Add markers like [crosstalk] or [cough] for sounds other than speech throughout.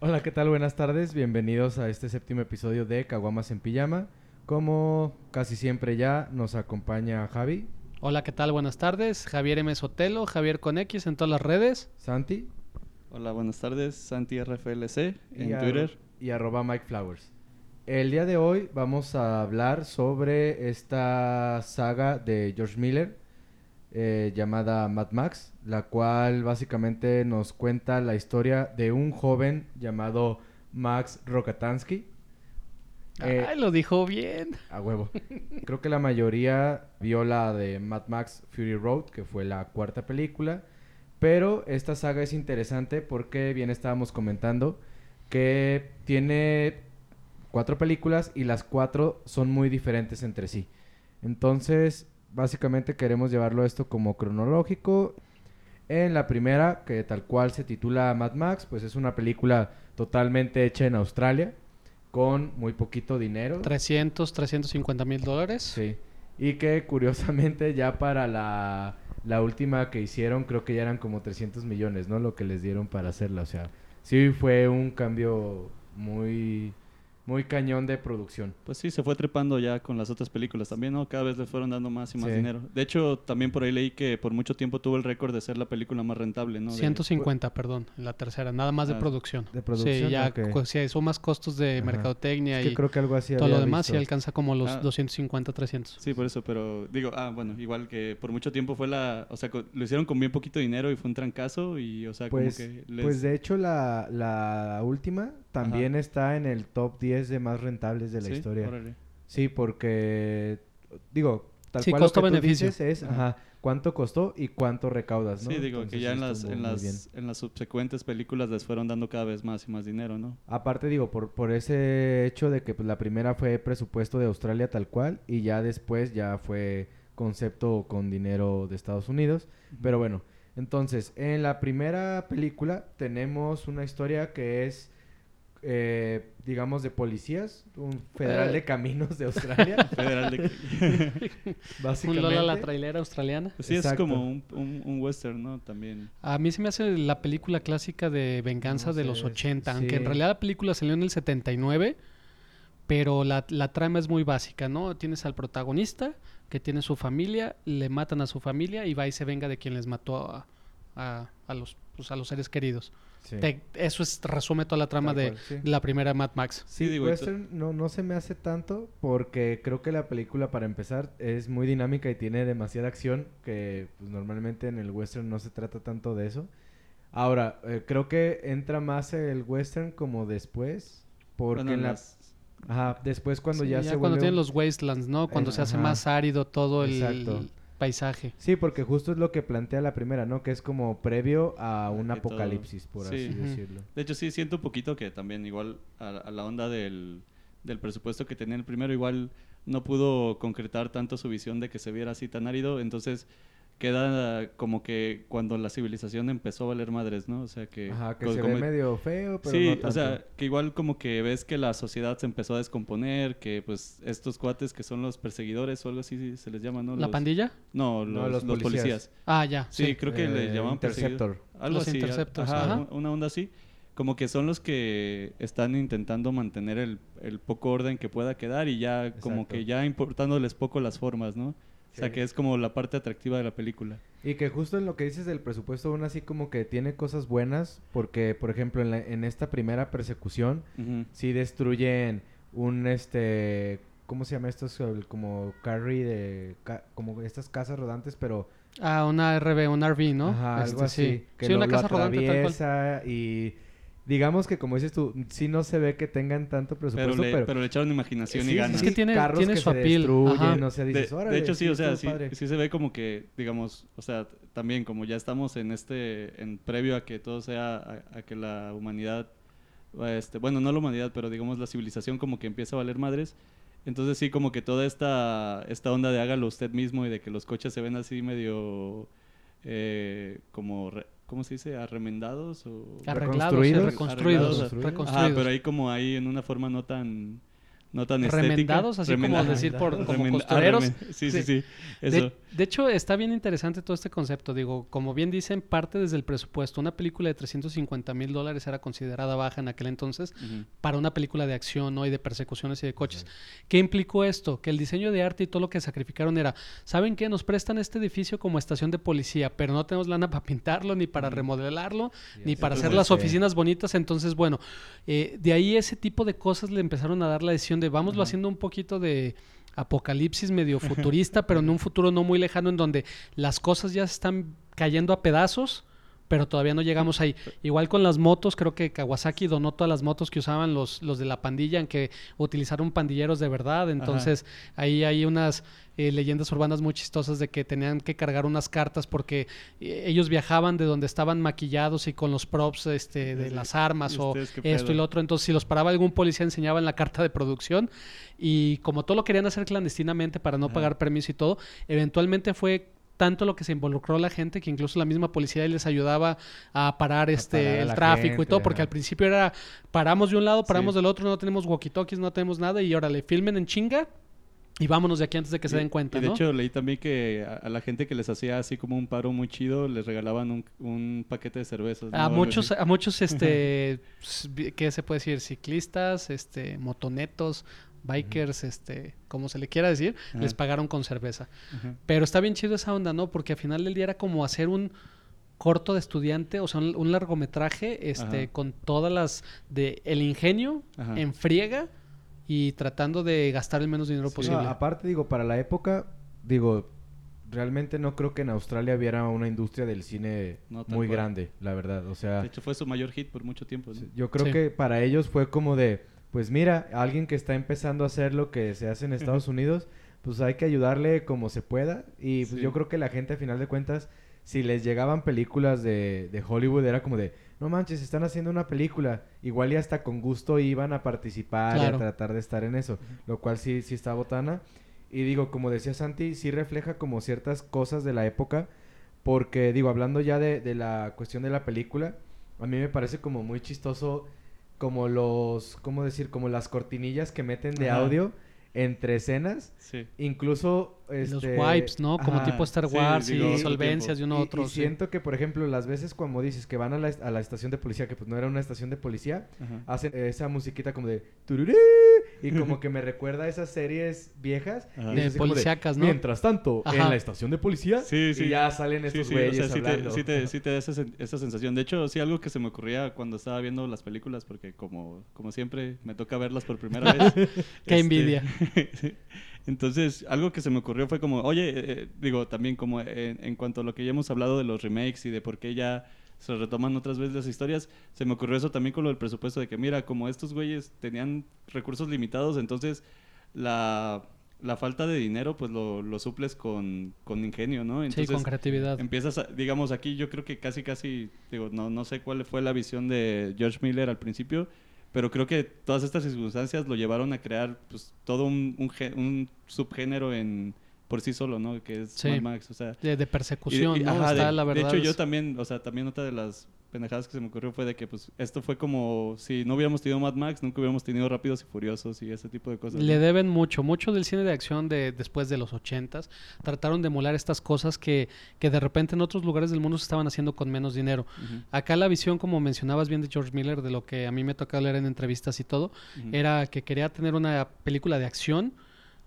Hola, ¿qué tal? Buenas tardes. Bienvenidos a este séptimo episodio de Caguamas en Pijama. Como casi siempre ya nos acompaña Javi, Hola, ¿qué tal? Buenas tardes. Javier M. Sotelo, Javier con X en todas las redes. Santi Hola, buenas tardes. Santi RFLC en Twitter. y arroba Mike Flowers. El día de hoy vamos a hablar sobre esta saga de George Miller eh, llamada Mad Max, la cual básicamente nos cuenta la historia de un joven llamado Max Rokatansky. Eh, Ay, lo dijo bien. A huevo. Creo que la mayoría vio la de Mad Max Fury Road, que fue la cuarta película. Pero esta saga es interesante porque bien estábamos comentando que tiene cuatro películas y las cuatro son muy diferentes entre sí. Entonces, básicamente queremos llevarlo esto como cronológico. En la primera, que tal cual se titula Mad Max, pues es una película totalmente hecha en Australia, con muy poquito dinero. 300, 350 mil dólares. Sí. Y que curiosamente ya para la, la última que hicieron creo que ya eran como 300 millones, ¿no? Lo que les dieron para hacerla. O sea, sí fue un cambio muy, muy cañón de producción. Pues sí, se fue trepando ya con las otras películas también, ¿no? Cada vez le fueron dando más y más Sí. dinero. De hecho, también por ahí leí que por mucho tiempo tuvo el récord de ser la película más rentable, ¿no? De- 150, perdón, en la tercera, nada más de Ah, producción. de producción, Sí, ya ok. cu- si sumas costos de Ajá. mercadotecnia Es que y creo que algo así todo lo demás visto. y alcanza como los Ah. 250, 300. Sí, por eso, pero digo, ah, bueno, igual que por mucho tiempo fue la, o sea, lo hicieron con bien poquito dinero y fue un trancazo y, o sea, Pues, como que les... pues de hecho la, la última también está en el top 10 de más rentables de la Sí, historia. órale. Sí, porque digo, tal Sí, cual lo que tú costo-beneficio. dices es, Ajá. ajá, cuánto costó y cuánto recaudas, ¿no? Sí, digo, que ya en las, en, las, en las subsecuentes películas les fueron dando cada vez más y más dinero, ¿no? Aparte digo, por, por ese hecho de que pues, la primera fue presupuesto de Australia tal cual y ya después ya fue concepto con dinero de Estados Unidos. Pero bueno, entonces, en la primera película tenemos una historia que es, eh, digamos, de policías, un federal Eh. de caminos de Australia, [laughs] Federal de... [laughs] Un básicamente. Lola la trailera australiana. Pues sí, es como un, un, un western, ¿no? También. A mí se me hace la película clásica de venganza No de sé, los 80, sí. aunque en realidad la película salió en el 79, pero la, la trama es muy básica, ¿no? Tienes al protagonista que tiene su familia, le matan a su familia y va y se venga de quien les mató a, a- a los, pues, a los seres queridos. Sí. Te- eso es, resume toda la trama Tal de cual, sí. la primera Mad Max. Sí, Sí, digo, western no, no se me hace tanto porque creo que la película para empezar es muy dinámica y tiene demasiada acción que pues, normalmente en el western no se trata tanto de eso. Ahora, eh, creo que entra más el western como después porque Bueno, en la... las- Ajá, después cuando Sí, ya, se cuando vuelve tienen los wastelands, ¿no? Cuando Eh, se hace ajá. más árido todo el Exacto. Paisaje. Sí, porque justo es lo que plantea la primera, ¿no? Que es como previo a un que todo- apocalipsis, por sí. así decirlo. De hecho, sí, siento un poquito que también igual a, a la onda del, del presupuesto que tenía el primero, igual no pudo concretar tanto su visión de que se viera así tan árido, entonces queda como que cuando la civilización empezó a valer madres, ¿no? O sea que... Ajá, que co- se como- ve medio feo, pero sí, no o sea, que igual como que ves que la sociedad se empezó a descomponer, que pues estos cuates que son los perseguidores o algo así se les llama, ¿no? ¿La Los- pandilla? No, No, los, policías. policías. Ah, ya. Sí, Sí. creo que le Eh, llamaban perseguidor. Interceptor. Algo Los así. Interceptors, ajá, ajá. un- una onda así. Como que son los que están intentando mantener el, el poco orden que pueda quedar y ya como que ya importándoles poco las formas, ¿no? O sea que es como la parte atractiva de la película. Y que justo en lo que dices del presupuesto, aún así como que tiene cosas buenas, porque por ejemplo en, la- en esta primera persecución, sí destruyen un este, ¿cómo se llama esto? Como carry de, ca- como estas casas rodantes, pero Ah, una RV, un RV, ¿no? ajá, Este, algo así, Sí, que Sí, lo, una lo casa rodante tal cual. y digamos que como dices tú, sí no se ve que tengan tanto Pero presupuesto, le, pero, pero le echaron imaginación sí, y sí, ganas. Es que tiene- carros tiene que su se destruyen, ajá. o sea, De, dices, de "Órale, hecho, sí, o sea, sí, padre". sí se ve como que, digamos, o sea, también como ya estamos en este, en previo a que todo sea, a, a que la humanidad, este, bueno, no la humanidad, pero digamos la civilización como que empieza a valer madres. Entonces sí, como que toda esta, esta onda de hágalo usted mismo y de que los coches se ven así medio, eh, como, re- ¿cómo se dice? Arremendados o... Arreglados, Reconstruidos. reconstruidos. Arreglados. reconstruidos. Ajá, pero ahí como ahí en una forma no tan no tan estética. remendados, así Remenda- como decir por como remenda- costureros. sí, sí, sí. Eso. De, de hecho, está bien interesante todo este concepto. Digo, como bien dicen, parte desde el presupuesto. Una película de 350 mil dólares era considerada baja en aquel entonces para una película de acción ¿no? y de persecuciones y de coches. ¿Qué implicó esto? Que el diseño de arte y todo lo que sacrificaron era, ¿saben qué? Nos prestan este edificio como estación de policía, pero no tenemos lana para pintarlo, ni para remodelarlo, ni para hacer las oficinas bonitas. Entonces, bueno, eh, de ahí ese tipo de cosas le empezaron a dar la decisión de vámoslo Ajá. haciendo un poquito de apocalipsis medio [laughs] futurista, pero en un futuro no muy lejano en donde las cosas ya se están cayendo a pedazos, pero todavía no llegamos ahí. Igual con las motos, creo que Kawasaki donó todas las motos que usaban los, los de la pandilla, en que utilizaron pandilleros de verdad. Entonces, ahí hay unas eh, leyendas urbanas muy chistosas de que tenían que cargar unas cartas porque eh, ellos viajaban de donde estaban maquillados y con los props este, de Sí, las armas ¿Y o esto y lo otro. Entonces, si los paraba algún policía, enseñaban la carta de producción. Y como todo lo querían hacer clandestinamente para no Ajá. pagar permiso y todo, eventualmente fue tanto lo que se involucró la gente que incluso la misma policía les ayudaba a parar este parar el tráfico y todo, porque ajá. al principio era paramos de un lado, paramos Sí. del otro, no tenemos walkie-talkies, no tenemos nada y órale, filmen en chinga y vámonos de aquí antes de que se den cuenta, y de ¿no? hecho leí también que a, a la gente que les hacía así como un paro muy chido les regalaban un, un paquete de cervezas. a muchos, a muchos, este, ¿qué se puede decir? Ciclistas, este, motonetos, bikers, este, como se le quiera decir, les pagaron con cerveza. Pero está bien chido esa onda, ¿no? Porque al final del día era como hacer un corto de estudiante, o sea, un, un largometraje, este, con todas las de el ingenio en friega y tratando de gastar el menos dinero Sí. posible. No, aparte, digo, para la época, digo, realmente no creo que en Australia hubiera una industria del cine No, muy cual. grande, la verdad. O sea, De hecho fue su mayor hit por mucho tiempo. ¿no? yo creo Sí. que para ellos fue como de, pues mira, alguien que está empezando a hacer lo que se hace en Estados Unidos, pues hay que ayudarle como se pueda. Y pues Sí. yo creo que la gente, a final de cuentas, si les llegaban películas de, de Hollywood, era como de, no manches, están haciendo una película. Igual y hasta con gusto iban a participar y a tratar de estar en eso. Lo cual sí, sí está botana. Y digo, como decía Santi, sí refleja como ciertas cosas de la época. Porque, digo, hablando ya de, de la cuestión de la película, a mí me parece como muy chistoso como los, ¿cómo decir? Como las cortinillas que meten de Ajá. audio entre escenas. Sí. Incluso, los este, wipes, ¿no? Como ajá. tipo Star sí, Wars digo, y solvencias de uno a otro. Y, sí. siento que, por ejemplo, las veces como dices que van a la, a la estación de policía, que pues no era una estación de policía, Ajá. hacen esa musiquita como de tururú, y como que me recuerda a esas series viejas De policíacas, ¿no? Mientras tanto, en Ajá. la estación de policía Sí, sí. y ya salen estos sí, o güeyes sea, sí te, hablando. sí, te, sí te da esa, sen- esa sensación. De hecho, sí, algo que se me ocurría cuando estaba viendo las películas, porque como, como siempre me toca verlas por primera vez. [laughs] Qué este, envidia. [laughs] Entonces, algo que se me ocurrió fue como, oye, eh, eh, digo, también como en, en cuanto a lo que ya hemos hablado de los remakes y de por qué ya se retoman otras veces las historias, se me ocurrió eso también con lo del presupuesto, de que mira, como estos güeyes tenían recursos limitados, entonces la, la falta de dinero pues lo, lo suples con, con ingenio, ¿no? sí, Entonces, con creatividad. Empiezas, a- digamos, aquí yo creo que casi, casi, digo, no, no sé cuál fue la visión de George Miller al principio, pero creo que todas estas circunstancias lo llevaron a crear pues todo un, un, un subgénero en por sí solo, ¿no? Que es Sí. Mad Max, o sea... De, de persecución, y- ¿no? ajá, Está, de, la de verdad. hecho, yo también, o sea, también otra de las pendejadas que se me ocurrió fue de que, pues, esto fue como si no hubiéramos tenido Mad Max, nunca hubiéramos tenido Rápidos y Furiosos y ese tipo de cosas. Le ¿no? deben mucho, mucho del cine de acción de después de los ochentas. Trataron de emular estas cosas que, que de repente en otros lugares del mundo se estaban haciendo con menos dinero. Acá la visión, como mencionabas bien de George Miller, de lo que a mí me tocó leer en entrevistas y todo, era que quería tener una película de acción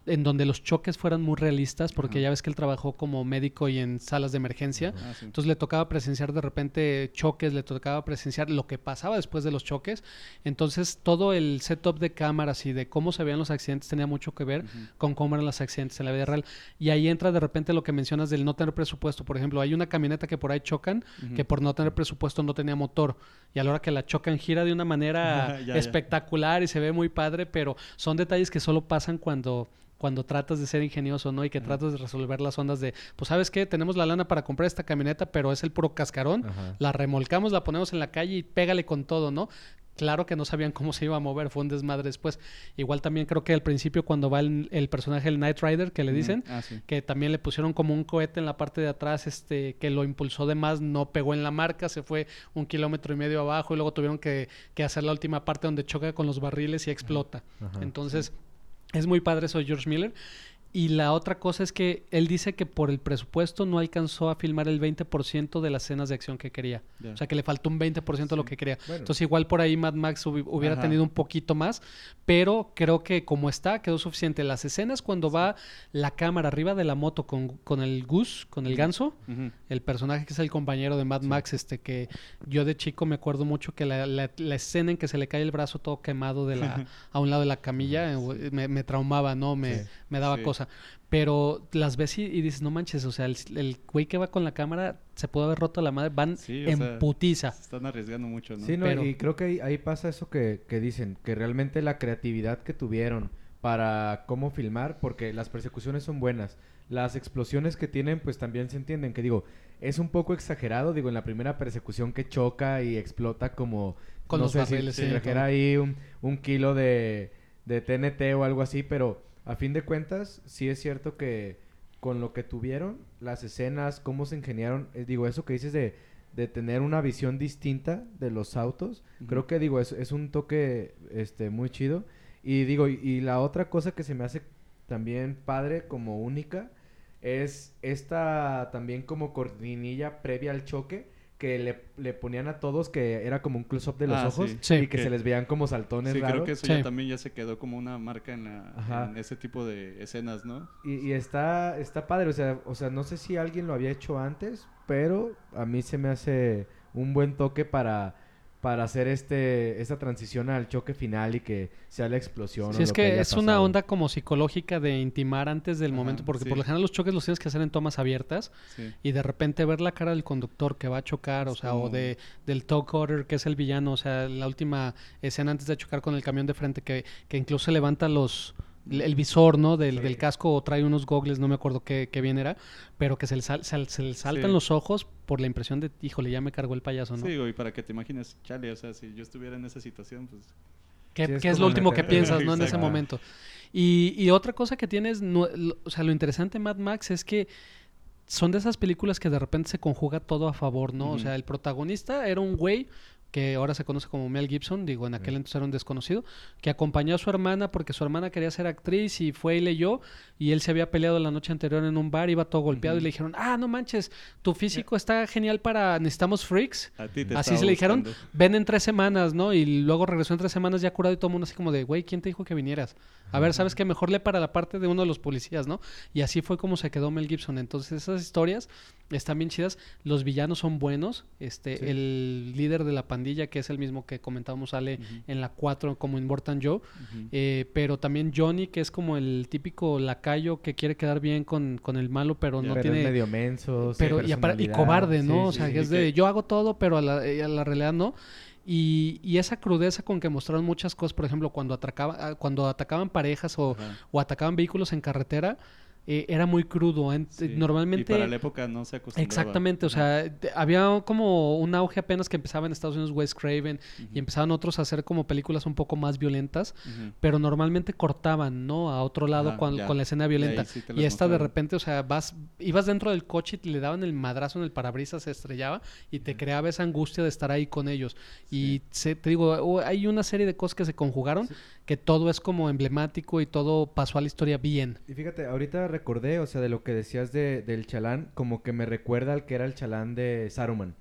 en donde los choques fueran muy realistas, porque Ajá. ya ves que él trabajó como médico y en salas de emergencia. Ah, sí. Entonces le tocaba presenciar de repente choques, le tocaba presenciar lo que pasaba después de los choques. Entonces todo el setup de cámaras y de cómo se veían los accidentes tenía mucho que ver con cómo eran los accidentes en la vida real. Y ahí entra de repente lo que mencionas del no tener presupuesto. Por ejemplo, hay una camioneta que por ahí chocan, que por no tener presupuesto no tenía motor. Y a la hora que la chocan gira de una manera [laughs] Ya, ya. espectacular y se ve muy padre, pero son detalles que solo pasan cuando cuando tratas de ser ingenioso, ¿no? Y que Ajá. tratas de resolver las ondas de, pues sabes qué, tenemos la lana para comprar esta camioneta, pero es el puro cascarón, Ajá. la remolcamos, la ponemos en la calle y pégale con todo, ¿no? Claro que no sabían cómo se iba a mover, fue un desmadre después. Igual también creo que al principio cuando va el, el personaje, el Knight Rider, que le dicen, Ah, sí. que también le pusieron como un cohete en la parte de atrás, este, que lo impulsó de más, no pegó en la marca, se fue un kilómetro y medio abajo y luego tuvieron que, que hacer la última parte donde choca con los barriles y explota. Ajá, Entonces, Es muy padre eso de George Miller. Y la otra cosa es que él dice que por el presupuesto no alcanzó a filmar el 20% de las escenas de acción que quería. O sea, que le faltó un 20% de lo Sí. que quería. Bueno. Entonces, igual por ahí Mad Max hubi- hubiera Ajá. tenido un poquito más, pero creo que como está, quedó suficiente. Las escenas cuando va la cámara arriba de la moto con, con el Gus, con el ganso, el personaje que es el compañero de Mad Max, este que yo de chico me acuerdo mucho que la, la- la escena en que se le cae el brazo todo quemado de la, [laughs] a un lado de la camilla eh, me, me traumaba, ¿no? Me, Sí. me daba Sí. Cosa. Pero las ves y, y dices, no manches, o sea, el, el güey que va con la cámara se pudo haber roto la madre, van Sí, en sea, putiza. Se están arriesgando mucho, ¿no? Sí, no, Pero- y creo que ahí, ahí pasa eso que, que dicen, que realmente la creatividad que tuvieron para cómo filmar, porque las persecuciones son buenas, las explosiones que tienen pues también se entienden, que digo, es un poco exagerado, digo, en la primera persecución que choca y explota como, Con no los sé si, barriles, si sí, trajera todo. ahí un, un kilo de, de TNT o algo así, pero a fin de cuentas sí es cierto que con lo que tuvieron, las escenas, cómo se ingeniaron, eh, digo, eso que dices de, de tener una visión distinta de los autos, creo que digo, es, es un toque este muy chido. Y digo, y, y la otra cosa que se me hace también padre como única es esta también como cortinilla previa al choque que le, le ponían a todos que era como un close-up de los Ah, ojos sí. Sí. y que Que- se les veían como saltones Sí, raros. creo que eso Sí. ya también ya se quedó como una marca en, la, en ese tipo de escenas, ¿no? Y, y está, está padre, o sea, o sea, no sé si alguien lo había hecho antes, pero a mí se me hace un buen toque para, para hacer este, esta transición al choque final y que sea la explosión. Sí, o es lo que haya es una onda como psicológica de intimar antes del Ajá, momento, porque sí. por lo general los choques los tienes que hacer en tomas abiertas Sí. y de repente ver la cara del conductor que va a chocar, o sea, o de del Tow Cutter que es el villano, o sea, la última escena antes de chocar con el camión de frente que, que incluso levanta los el visor, ¿no? Del, Sí. del casco o trae unos gogles, no me acuerdo qué, qué bien era, pero que se le, sal- se, se le saltan Sí. los ojos por la impresión de, híjole, ya me cargó el payaso, ¿no? Sí, y para que te imagines, chale, o sea, si yo estuviera en esa situación, pues... ¿Qué, Sí, es qué es como lo último que [laughs] piensas, ¿no? En ese momento. Y, y otra cosa que tienes, no- lo- o sea, lo interesante de Mad Max es que son de esas películas que de repente se conjuga todo a favor, ¿no? O sea, el protagonista era un güey que ahora se conoce como Mel Gibson, digo, en aquel Sí. entonces era un desconocido, que acompañó a su hermana porque su hermana quería ser actriz y fue y leyó, y él se había peleado la noche anterior en un bar, iba todo golpeado y le dijeron, ah, no manches, tu físico está genial para, necesitamos freaks. A ti te Así se le dijeron, ven en tres semanas, ¿no? Y luego regresó en tres semanas ya curado y todo el mundo así como de, güey, ¿quién te dijo que vinieras? A ver, ¿sabes qué? Mejor lee para la parte de uno de los policías, ¿no? Y así fue como se quedó Mel Gibson. Entonces esas historias están bien chidas. Los villanos son buenos. Este, Sí. el líder de la pandilla, que es el mismo que comentábamos, sale Ujú. en la 4 como en Mortan Joe. Ujú. Eh, pero también Johnny, que es como el típico lacayo que quiere quedar bien con, con el malo, pero no Pero tiene... es medio menso, Pero y, cobarde, ¿no? Sí, o sea, sí. que es que- de yo hago todo, pero a la, eh, a la realidad no. Y, y esa crudeza con que mostraron muchas cosas, por ejemplo, cuando, atracaba, cuando atacaban parejas o, o atacaban vehículos en carretera, eh, era muy crudo. En- Sí. Normalmente... Y para la época no se acostumbraba. Exactamente, o sea, había como un auge apenas que empezaba en Estados Unidos Wes Craven y empezaban otros a hacer como películas un poco más violentas, pero normalmente cortaban, ¿no? A otro lado Ajá, con, la escena violenta. sí Y esta de repente, o sea, vas, ibas dentro del coche y le daban el madrazo en el parabrisas, se estrellaba y te creaba esa angustia de estar ahí con ellos. Y se- te digo, hay una serie de cosas que se conjugaron Sí. que todo es como emblemático y todo pasó a la historia bien. Y fíjate, ahorita recordé, o sea, de lo que decías de, del chalán, como que me recuerda al que era el chalán de Saruman.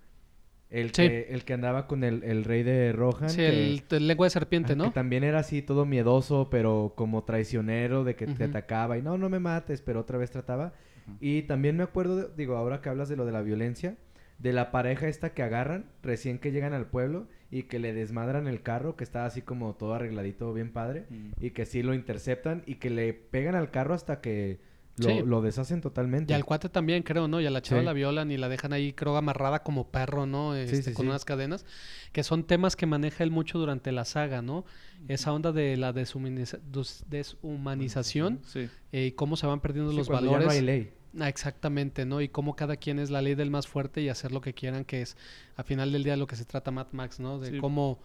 El, Sí. que, el que andaba con el, el rey de Rohan. Sí, que- el, el lengua de serpiente, ¿no? Que también era así todo miedoso, pero como traicionero de que te atacaba y no, no me mates, pero otra vez trataba. Y también me acuerdo, de- digo, ahora que hablas de lo de la violencia, de la pareja esta que agarran recién que llegan al pueblo y que le desmadran el carro, que está así como todo arregladito, bien padre, y que sí lo interceptan y que le pegan al carro hasta que lo, Sí. lo deshacen totalmente. Y al cuate también, creo, ¿no? Y a la chava Sí. la violan y la dejan ahí, creo, amarrada como perro, ¿no? Este, sí, con sí. unas cadenas. Que son temas que maneja él mucho durante la saga, ¿no? Esa onda de la deshumanización Sí. eh, y cómo se van perdiendo Sí, los cuando ya valores. no hay ley. Ah, exactamente, ¿no? Y cómo cada quien es la ley del más fuerte y hacer lo que quieran, que es a final del día lo que se trata Mad Max, ¿no? De Sí. cómo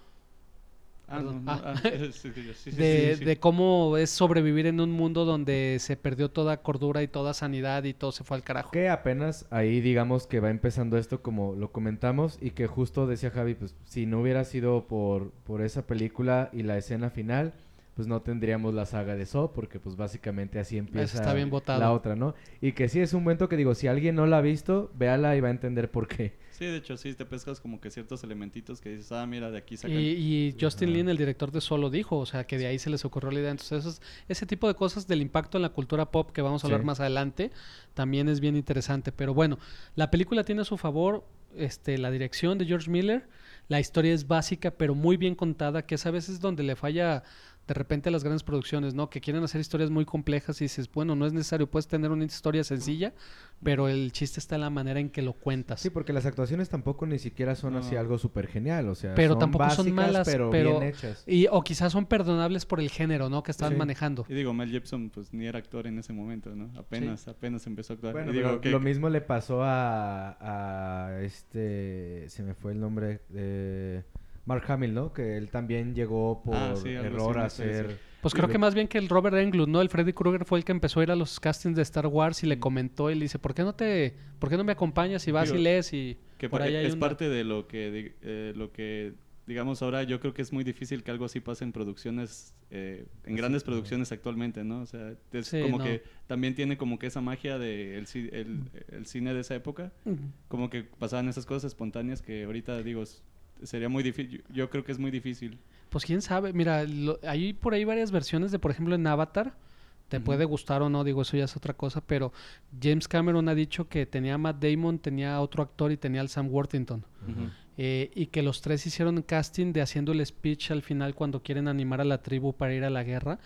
de, cómo es sobrevivir en un mundo donde se perdió toda cordura y toda sanidad y todo se fue al carajo. Que apenas ahí digamos que va empezando esto como lo comentamos y que justo decía Javi, pues si no hubiera sido por, por esa película y la escena final, pues no tendríamos la saga de Saw, porque pues básicamente así empieza está bien la otra, ¿no? Y que sí es un momento que digo, si alguien no la ha visto, véala y va a entender por qué. Sí, de hecho, sí, te pescas como que ciertos elementitos que dices, ah, mira, de aquí sacan. Y, y Justin. Lin, el director de Solo, dijo, o sea, que de ahí se les ocurrió la idea. Entonces, esos- ese tipo de cosas del impacto en la cultura pop que vamos a hablar Sí. más adelante, también es bien interesante. Pero bueno, la película tiene a su favor este, la dirección de George Miller. La historia es básica, pero muy bien contada, que es a veces donde le falla de repente las grandes producciones, ¿no? Que quieren hacer historias muy complejas y dices, bueno, no es necesario, puedes tener una historia sencilla, pero el chiste está en la manera en que lo cuentas. Sí, porque las actuaciones tampoco ni siquiera son así algo súper genial, o sea, Pero son tampoco son malas, pero, pero- bien hechas. Y, o quizás son perdonables por el género, ¿no? Que estaban Sí. manejando. Y digo, Mel Gibson, pues ni era actor en ese momento, ¿no? Apenas, apenas empezó a actuar. Bueno, y digo, pero que- lo mismo le pasó a, a este, se me fue el nombre de Mark Hamill, ¿no? Que él también llegó por Ah, sí, error a así. Pues creo que más bien que el Robert Englund, ¿no? El Freddy Krueger fue el que empezó a ir a los castings de Star Wars y le Mm. comentó y le dice, ¿por qué no te, por qué no me acompañas y vas Digo, y lees y que por pa- ahí hay es una- parte de lo que eh, lo que digamos ahora yo creo que es muy difícil que algo así pase en producciones eh, en grandes producciones actualmente no o sea es Sí, como no. que también tiene como que esa magia de el, el, el cine de esa época como que pasaban esas cosas espontáneas que ahorita digo sería muy difícil yo creo que es muy difícil Pues quién sabe, mira, lo- hay por ahí varias versiones de, por ejemplo, en Avatar. Te puede gustar o no, digo, eso ya es otra cosa, pero James Cameron ha dicho que tenía a Matt Damon, tenía a otro actor y tenía al Sam Worthington. Eh, y que los tres hicieron casting de haciendo el speech al final cuando quieren animar a la tribu para ir a la guerra.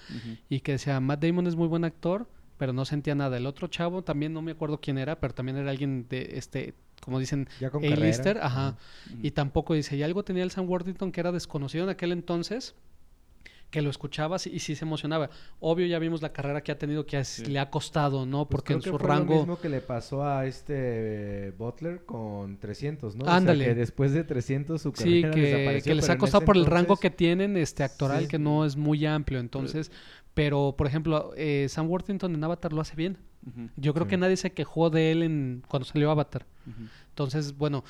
Y que decía, Matt Damon es muy buen actor, pero no sentía nada. El otro chavo, también no me acuerdo quién era, pero también era alguien de, este, como dicen, A-lister, ajá. Y tampoco dice, y algo tenía el Sam Worthington que era desconocido en aquel entonces, que lo escuchabas y, sí se emocionaba. Obvio, ya vimos la carrera que ha tenido, que Sí. le ha costado, ¿no? Pues Porque en su fue rango... lo mismo que le pasó a este eh, Butler con 300, ¿no? Ándale. O sea, que después de 300 su Sí, carrera que, desapareció, que les ha costado por el rango que tienen este actoral, Sí. que no es muy amplio. Entonces, pero, por ejemplo, eh, Sam Worthington en Avatar lo hace bien. Yo creo Sí. que nadie se quejó de él en cuando salió Avatar. Entonces, bueno,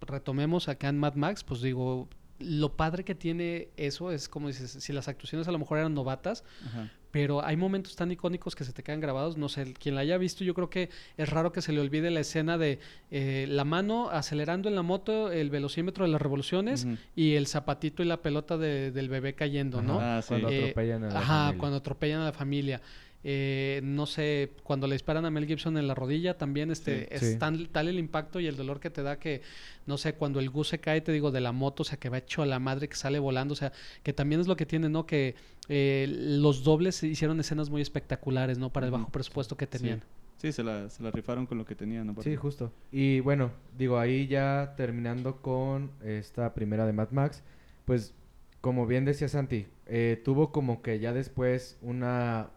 retomemos acá en Mad Max, pues digo, lo padre que tiene eso es como dices, si las actuaciones a lo mejor eran novatas, Ajá. pero hay momentos tan icónicos que se te quedan grabados. No sé, quien la haya visto, yo creo que es raro que se le olvide la escena de eh, la mano acelerando en la moto, el velocímetro de las revoluciones y el zapatito y la pelota de- del bebé cayendo, ¿no? Ajá, Ah, sí. Cuando Eh, atropellan a la Ajá, familia. cuando atropellan a la familia. Eh, no sé, cuando le disparan a Mel Gibson en la rodilla, también este, Sí. es Sí. tan, tal el impacto y el dolor que te da que, no sé, cuando el Gus se cae, te digo, de la moto, o sea, que va hecho a la madre, que sale volando, o sea, que también es lo que tiene, ¿no? Que eh, los dobles hicieron escenas muy espectaculares, ¿no? Para el bajo presupuesto que Sí. tenían. Sí, se la, se la rifaron con lo que tenían. aparte. Sí, justo. Y bueno, digo, ahí ya terminando con esta primera de Mad Max, pues como bien decía Santi, eh, tuvo como que ya después una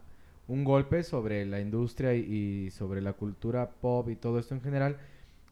un golpe sobre la industria y, sobre la cultura pop y todo esto en general,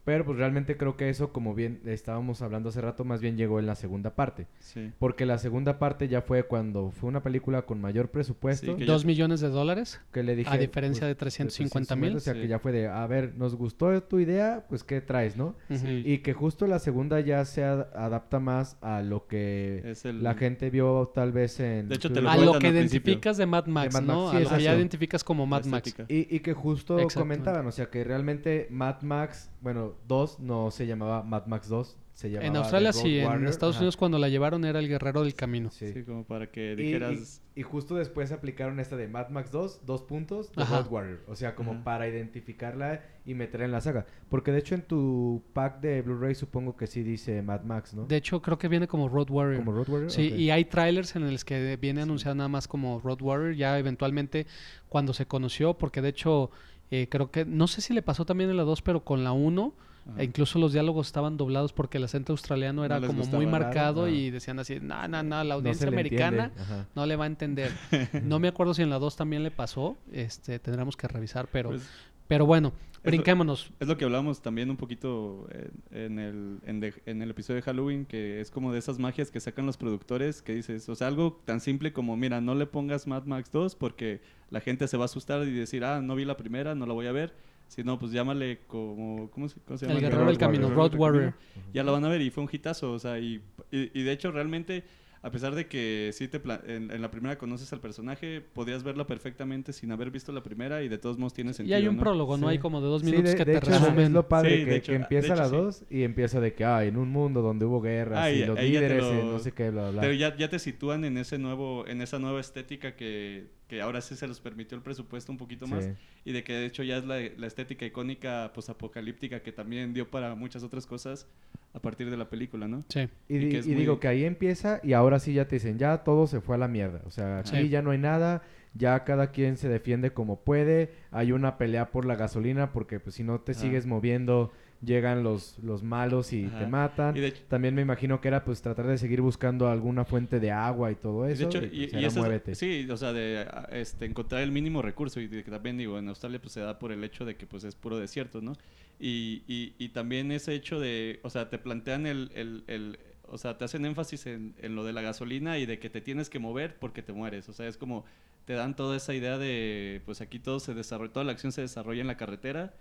pero pues realmente creo que eso, como bien estábamos hablando hace rato, más bien llegó en la segunda parte, Sí. porque la segunda parte ya fue cuando fue una película con mayor presupuesto, Sí, que ya- Dos millones de dólares, que le dije... a diferencia pues, de 350 mil. O sea, Sí. que ya fue de, a ver, nos gustó tu idea, pues ¿qué traes, no? Sí. Y que justo la segunda ya se ad- adapta más a lo que Es el- la gente vio tal vez en... De hecho, te lo A lo que identificas de Mad Max, Mad Max, ¿no? sí, a lo que ya identificas como Mad Max. Y, y que justo comentaban, o sea, que realmente Mad Max, bueno, 2 no se llamaba Mad Max 2, se llamaba... En Australia sí, en Estados ajá. Unidos cuando la llevaron era el guerrero del camino. Sí. Sí, como para que Y- dijeras... Y, y justo después aplicaron esta de Mad Max 2, dos puntos, The Ajá. Road Warrior. O sea, como Ajá. para identificarla y meterla en la saga. Porque de hecho en tu pack de Blu-ray supongo que sí dice Mad Max, ¿no? De hecho, creo que viene como Road Warrior. Como Road Warrior. Sí, y hay trailers en los que viene anunciado nada más como Road Warrior, ya eventualmente cuando se conoció, porque de hecho eh, creo que, no sé si le pasó también en la 2, pero con la 1, Ajá. E incluso los diálogos estaban doblados porque el acento australiano era como muy marcado y decían así, no, no, no, la audiencia americana no le va a entender. [laughs] no me acuerdo si en la 2 también le pasó, este tendremos que revisar, pero, Pues, pero bueno, brinquémonos. es lo que hablamos también un poquito en, en el, en, de- en el episodio de Halloween, que es como de esas magias que sacan los productores, que dices, o sea, algo tan simple como, mira, no le pongas Mad Max 2 porque la gente se va a asustar y decir, ah, no vi la primera, no la voy a ver. Si no, pues llámale como, ¿cómo se, cómo se El llama? guerrero del camino, Road. Warrior. Ya la van a ver y fue un hitazo, o sea, y, y, y de hecho realmente a pesar de que sí te pla- en, en la primera conoces al personaje, podrías verla perfectamente sin haber visto la primera y de todos modos tiene Y sentido. hay un ¿no? prólogo, ¿no? Sí. Hay como de dos Sí, minutos de, que de te hecho, es resumen. lo padre, Sí, que, hecho, que empieza hecho, la sí. 2 y empieza de que, ah, en un mundo donde hubo guerras Ah, y y- los líderes, lo- eh, no sé qué, bla, bla, Pero ya, ya te sitúan en ese nuevo, en esa nueva estética que, que ahora sí se los permitió el presupuesto un poquito más. Sí. Y de que de hecho ya es la, la estética icónica posapocalíptica que también dio para muchas otras cosas a partir de la película, ¿no? Sí. Y, y di- que es y muy- digo que ahí empieza y ahora sí ya te dicen, ya todo se fue a la mierda. O sea, aquí Sí. ya no hay nada, ya cada quien se defiende como puede. Hay una pelea por la gasolina porque pues si no te sigues moviendo, llegan los, los malos y Ajá. te matan. Y de hecho, También me imagino que era pues tratar de seguir buscando alguna fuente de agua y todo y eso. de hecho, y, y, pues, y eso es- sí, o sea, de este, encontrar el mínimo recurso y de que también digo, en Australia pues se da por el hecho de que pues es puro desierto, ¿no? Y, y, y también ese hecho de, o sea, te plantean el, el, el- o sea, te hacen énfasis en, en lo de la gasolina y de que te tienes que mover porque te mueres, o sea, es como te dan toda esa idea de, pues aquí todo se desarrolla, toda la acción se desarrolla en la carretera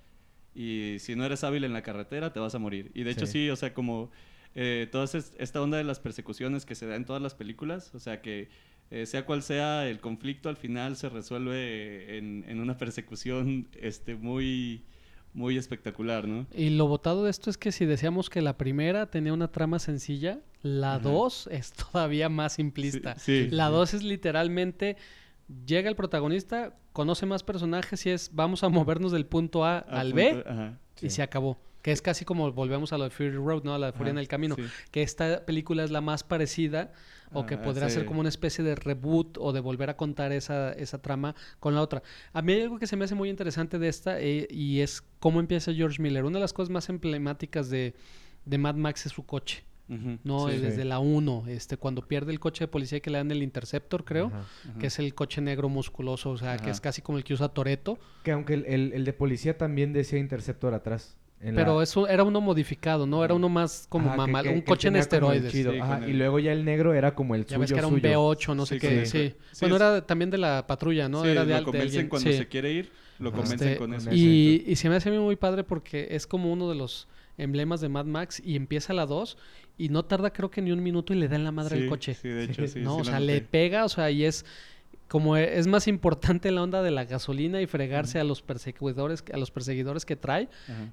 y si no eres hábil en la carretera te vas a morir. Y de hecho Sí. sí, o sea, como eh, toda es- esta onda de las persecuciones que se da en todas las películas, o sea que eh, sea cual sea el conflicto, al final se resuelve en, en una persecución este, muy, muy espectacular, ¿no? Y lo botado de esto es que si decíamos que la primera tenía una trama sencilla, la dos es todavía más simplista. Sí, sí. La dos es literalmente llega el protagonista, conoce más personajes y es vamos a movernos del punto A, A al punto- B ajá, y se acabó. Que es casi como volvemos a lo de Fury Road, ¿no? A la de Furia en el Camino. sí. Que esta película es la más parecida o que podrá ser como una especie de reboot o de volver a contar esa, esa trama con la otra. A mí hay algo que se me hace muy interesante de esta eh, y es cómo empieza George Miller. Una de las cosas más emblemáticas de, de Mad Max es su coche. No, sí, desde sí. la 1, este, cuando pierde el coche de policía que le dan el Interceptor, creo, Ajá. ajá. que es el coche negro musculoso, o sea, que es casi como el que usa Toreto, Que aunque el, el- el de policía también decía Interceptor atrás. en pero la- eso era uno modificado, ¿no? Era uno más como Ajá, que- mamal, que- un que coche en esteroides. Sí, ajá, Y luego ya el negro era como el Ya suyo ves que era un suyo. B8, no sé qué, sí. sí, bueno, es- era también de la patrulla, ¿no? Sí, era de lo de cuando sí. se quiere ir, lo Ajá. convencen Este, con eso. con Y, y se me hace a mí muy padre porque es como uno de los emblemas de Mad Max y empieza la 2 y no tarda creo que ni un minuto y le da en la madre Sí, el coche. Sí, de hecho, sí. no, sí o sea, le pega, o sea, y es como e- es más importante la onda de la gasolina y fregarse a los perseguidores, a los perseguidores que trae,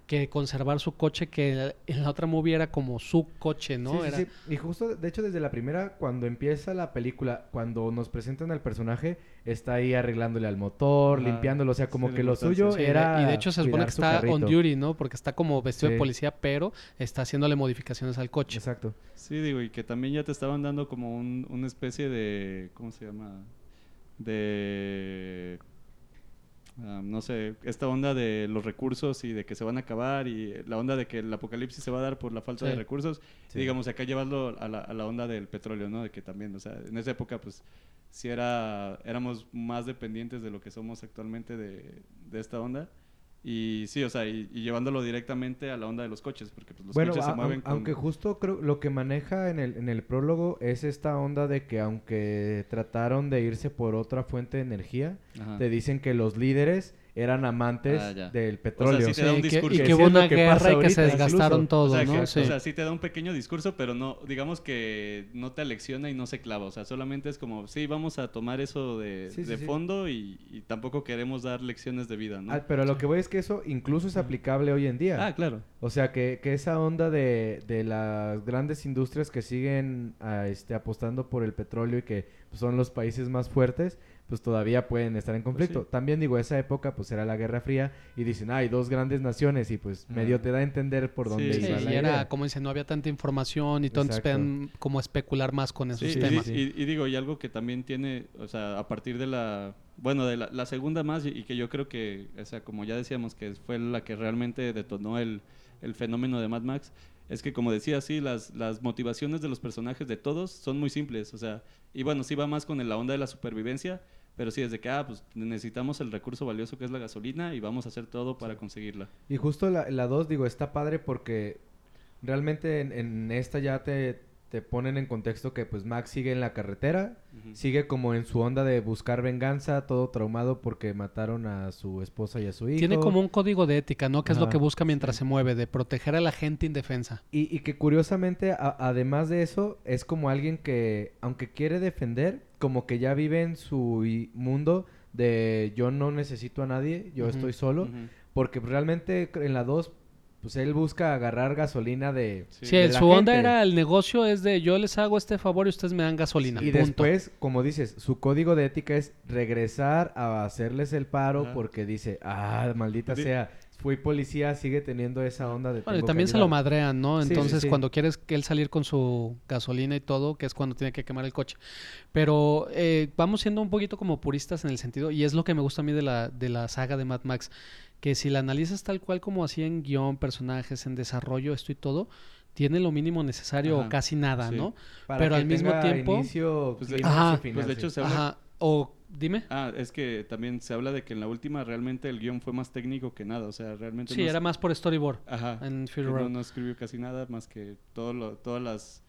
que conservar su coche que en la otra movie era como su coche, ¿no? Sí, Era- sí. Y justo, de hecho, desde la primera, cuando empieza la película, cuando nos presentan al personaje, está ahí arreglándole al motor, limpiándolo. O sea, como Sí, que lo suyo era. y de hecho se supone que está on duty, ¿no? Porque está como vestido de policía, pero está haciéndole modificaciones al coche. Exacto. Sí, digo, y que también ya te estaban dando como un, una especie de, ¿cómo se llama? De, ah, no sé, esta onda de los recursos y de que se van a acabar y la onda de que el apocalipsis se va a dar por la falta de recursos. Sí. Y digamos, acá llevarlo a la, a la onda del petróleo, ¿no? De que también, o sea, en esa época, pues, sí era, éramos más dependientes de lo que somos actualmente de, de esta onda. Y sí, o sea, y, y llevándolo directamente a la onda de los coches, porque pues, los bueno, coches se mueven con... aunque justo creo lo que maneja en el, en el prólogo es esta onda de que aunque trataron de irse por otra fuente de energía, Ajá. te dicen que los líderes eran amantes Ah, del petróleo. sí te da un y que, y Que sí hubo una que guerra pasa y que se desgastaron todos, o sea, ¿no? que- Sí. o sea, sí te da un pequeño discurso, pero no, digamos que no te alecciona y no se clava. O sea, solamente es como, sí, vamos a tomar eso de, Sí, sí, de sí. fondo y, y tampoco queremos dar lecciones de vida, ¿no? Ah, pero lo que voy es que eso incluso es aplicable hoy en día. Ah, claro. O sea, que, que esa onda de, de las grandes industrias que siguen ah, este, apostando por el petróleo y que pues, son los países más fuertes, pues todavía pueden estar en conflicto. sí. También digo, esa época pues era la Guerra Fría y dicen, hay dos grandes naciones y pues medio te da a entender por Sí, dónde Sí, iba y la era, idea. como dicen, no había tanta información y todo, entonces Exacto. podían como especular más con esos Sí, y, temas. sí. y- y digo, y algo que también tiene, o sea, a partir de la, bueno, de la, la segunda más, y, y que yo creo que, o sea, como ya decíamos, que fue la que realmente detonó el, el fenómeno de Mad Max, es que como decía, sí, las, las motivaciones de los personajes de todos son muy simples, o sea, y bueno, sí va más con la onda de la supervivencia, pero sí, desde que, ah, pues necesitamos el recurso valioso que es la gasolina y vamos a hacer todo para conseguirla. Y justo la 2, digo, está padre porque realmente en, en esta ya te, te ponen en contexto que pues Max sigue en la carretera, sigue como en su onda de buscar venganza, todo traumado porque mataron a su esposa y a su hijo. Tiene como un código de ética, ¿no? Que es lo que busca mientras sí. se mueve, de proteger a la gente indefensa. Y, y que curiosamente, a- además de eso, es como alguien que, aunque quiere defender, como que ya vive en su mundo de yo no necesito a nadie, yo estoy solo. Porque realmente en la 2, pues él busca agarrar gasolina de... Sí. Sí, de la su onda era el negocio es de yo les hago este favor y ustedes me dan gasolina. Y punto. después, como dices, su código de ética es regresar a hacerles el paro Ajá. porque dice, ah, maldita Di- sea, fui policía, sigue teniendo esa onda de... Bueno, y también se lo ayudar". madrean, ¿no? Sí, sí, Entonces, sí. cuando quieres que él salir con su gasolina y todo, que es cuando tiene que quemar el coche. Pero eh, vamos siendo un poquito como puristas en el sentido, y es lo que me gusta a mí de la, de la saga de Mad Max, que si la analizas tal cual como así en guion, personajes, en desarrollo, esto y todo, tiene lo mínimo necesario o casi nada, sí. ¿no? Para pero que al mismo tenga tiempo- inicio, Pues y Ajá. final, Pues de sí. hecho se habla Ajá. O, dime. Ah, es que también se habla de que en la última realmente el guion fue más técnico que nada, o sea, realmente Sí, no era es- más por storyboard Ajá. en no, Road. no escribió casi nada más que todo lo, todas las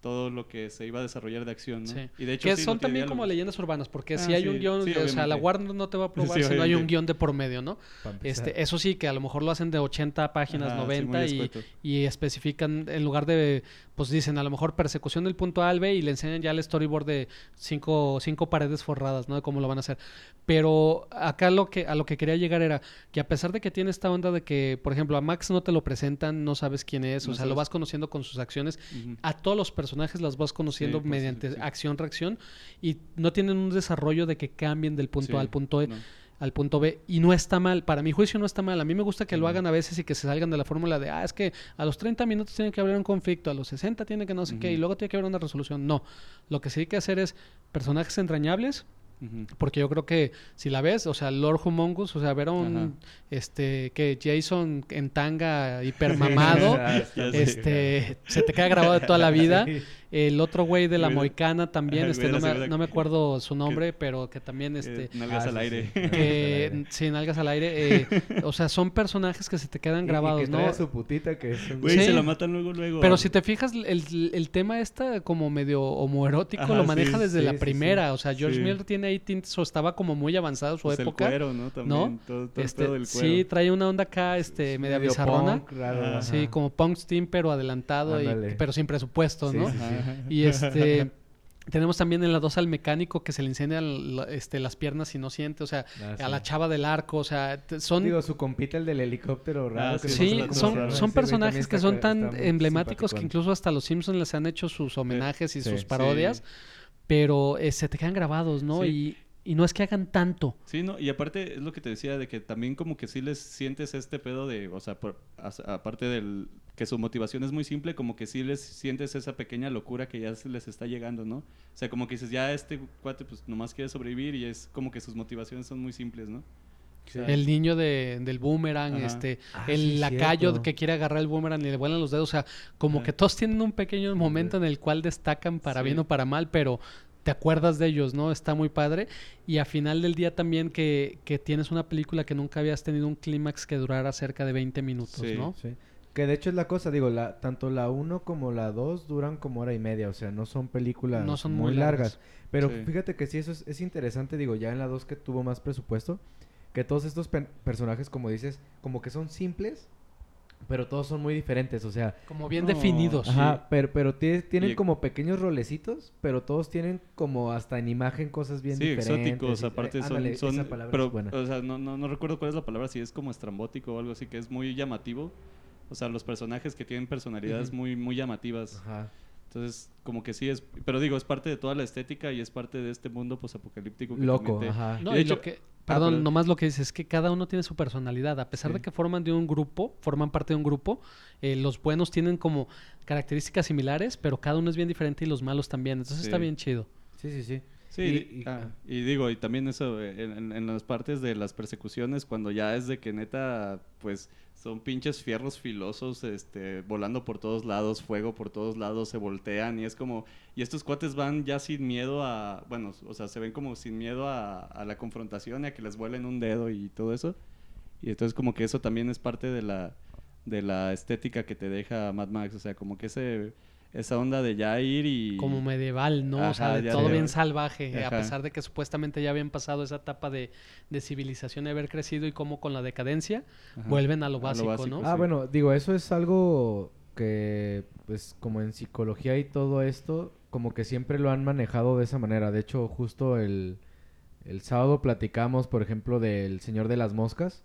todo lo que se iba a desarrollar de acción, ¿no? Sí. Y de hecho que sí, son no también como leyendas urbanas, porque Ah, si hay un guion, sí, o sea, la. Warner no te va a aprobar [laughs] Sí, si no hay un guion de por medio, ¿no? Este, eso sí, que a lo mejor lo hacen de 80 páginas, Ajá, sí, 90 muy y, y especifican en lugar de, pues dicen a lo mejor persecución del punto A al B y le enseñan ya el storyboard de cinco, cinco paredes forradas, ¿no? De cómo lo van a hacer. Pero acá lo que, a lo que quería llegar era que a pesar de que tiene esta onda de que, por ejemplo, a Max no te lo presentan, no sabes quién es, o sea, lo vas conociendo con sus acciones, a todos los personajes las vas conociendo Sí, pues, mediante sí, sí. acción-reacción y no tienen un desarrollo de que cambien del punto A al punto E no. Al punto B y no está mal, para mi juicio no está mal, a mí me gusta que lo hagan a veces y que se salgan de la fórmula de, ah, es que a los 30 minutos tiene que haber un conflicto, a los 60 tiene que no sé qué y luego tiene que haber una resolución, no, lo que sí hay que hacer es personajes entrañables, porque yo creo que si la ves, o sea, Lord Humongus, o sea, ver a un, Ajá. este, que Jason en tanga [laughs] hipermamado, [laughs] este, se te queda grabado de toda la [laughs] vida. Sí. El otro güey de la Moicana también, Ajá, este, no, me, no me acuerdo su nombre, pero que también, este, Eh, nalgas Ah, al sí, aire. sí. [laughs] que sin algas al aire, eh, o sea, son personajes que se te quedan Y- y grabados, que ¿no? su putita que es un... Güey, Sí. se la matan luego, luego. Pero si te fijas, el, el tema está como medio homoerótico, Ajá, lo sí, maneja desde sí, la sí, primera. O sea, George Sí. Miller tiene ahí tintes, o estaba como muy avanzado su Pues época. el cuero, ¿no? También, todo, todo, Este, todo el cuero. sí, trae una onda acá, este, media medio bizarrona. punk, raro. Sí, como punk steam, pero adelantado, y, pero sin presupuesto, Sí, ¿no? [laughs] Y este... [laughs] Tenemos también en la 2 al mecánico que se le incendian la- este, las piernas y no siente, o sea, Ah, sí. a la chava del arco, o sea, son... Digo, su compita, el del helicóptero raro. Ah, que sí, no Sí, cómo son, son personajes que son tan emblemáticos que incluso hasta los Simpsons les han hecho sus homenajes y Sí. sus Sí. parodias, pero eh, se te quedan grabados, ¿no? Sí. Y, y no es que hagan tanto. Sí, no, y aparte es lo que te decía de que también como que sí les sientes este pedo de, o sea, por- aparte del que su motivación es muy simple, como que sí les sientes esa pequeña locura que ya se les está llegando, ¿no? O sea, como que dices, ya este cuate pues nomás quiere sobrevivir y es como que sus motivaciones son muy simples, ¿no? Sí. El niño de, del boomerang, Ajá. este, Ah, el sí, lacayo cierto. que quiere agarrar el boomerang y le vuelan los dedos, o sea, como Ajá. que todos tienen un pequeño momento en el cual destacan para Sí. bien o para mal, pero te acuerdas de ellos, ¿no? Está muy padre. Y a final del día también que, que tienes una película que nunca habías tenido un clímax que durara cerca de 20 minutos, Sí. ¿no? Sí. Que de hecho es la cosa, digo, la, tanto la 1 como la 2 duran como hora y media, o sea, no son películas No son muy muy largas. largas. Pero Sí. fíjate que sí, eso es, es interesante, digo, ya en la 2 que tuvo más presupuesto, que todos estos pe- personajes, como dices, como que son simples, pero todos son muy diferentes, o sea, Como bien No, definidos. Ajá. pero, pero tie- tienen Y- como pequeños rolecitos, pero todos tienen como hasta en imagen cosas bien sí, diferentes. exóticos, y- aparte eh, son, ándale, son esa palabra pero, es buena. o sea, no, no, no recuerdo cuál es la palabra, si es como estrambótico o algo así, que es muy llamativo. O sea, los personajes que tienen personalidades muy, muy llamativas. Ajá. Entonces, como que sí es, pero digo, es parte de toda la estética y es parte de este mundo posapocalíptico que Loco, ajá. No, Y de y lo hecho- que, perdón, perdón. nomás lo que dices es que cada uno tiene su personalidad. A pesar Sí. de que forman de un grupo, forman parte de un grupo, eh, los buenos tienen como características similares, pero cada uno es bien diferente y los malos también. Entonces está bien chido. Sí, sí, sí. Sí, Y- y- ah, y digo, y también eso, eh, en, en- en las partes de las persecuciones, cuando ya es de que neta, pues son pinches fierros filosos, este, volando por todos lados, fuego por todos lados, se voltean y es como, y estos cuates van ya sin miedo a, bueno, o sea, se ven como sin miedo a, la confrontación y a que les vuelen un dedo y todo eso. Y entonces como que eso también es parte de la, de la estética que te deja Mad Max, o sea, como que ese esa onda de ya ir y... Como medieval, ¿no? o sea, de todo de- bien salvaje, a pesar de que supuestamente ya habían pasado esa etapa de, de civilización y haber crecido y como con la decadencia Ajá. vuelven a lo A lo básico, ¿no? sí. Ah, bueno, digo, eso es algo que, pues, como en psicología y todo esto, como que siempre lo han manejado de esa manera. De hecho, justo el, el sábado platicamos, por ejemplo, del Señor de las Moscas,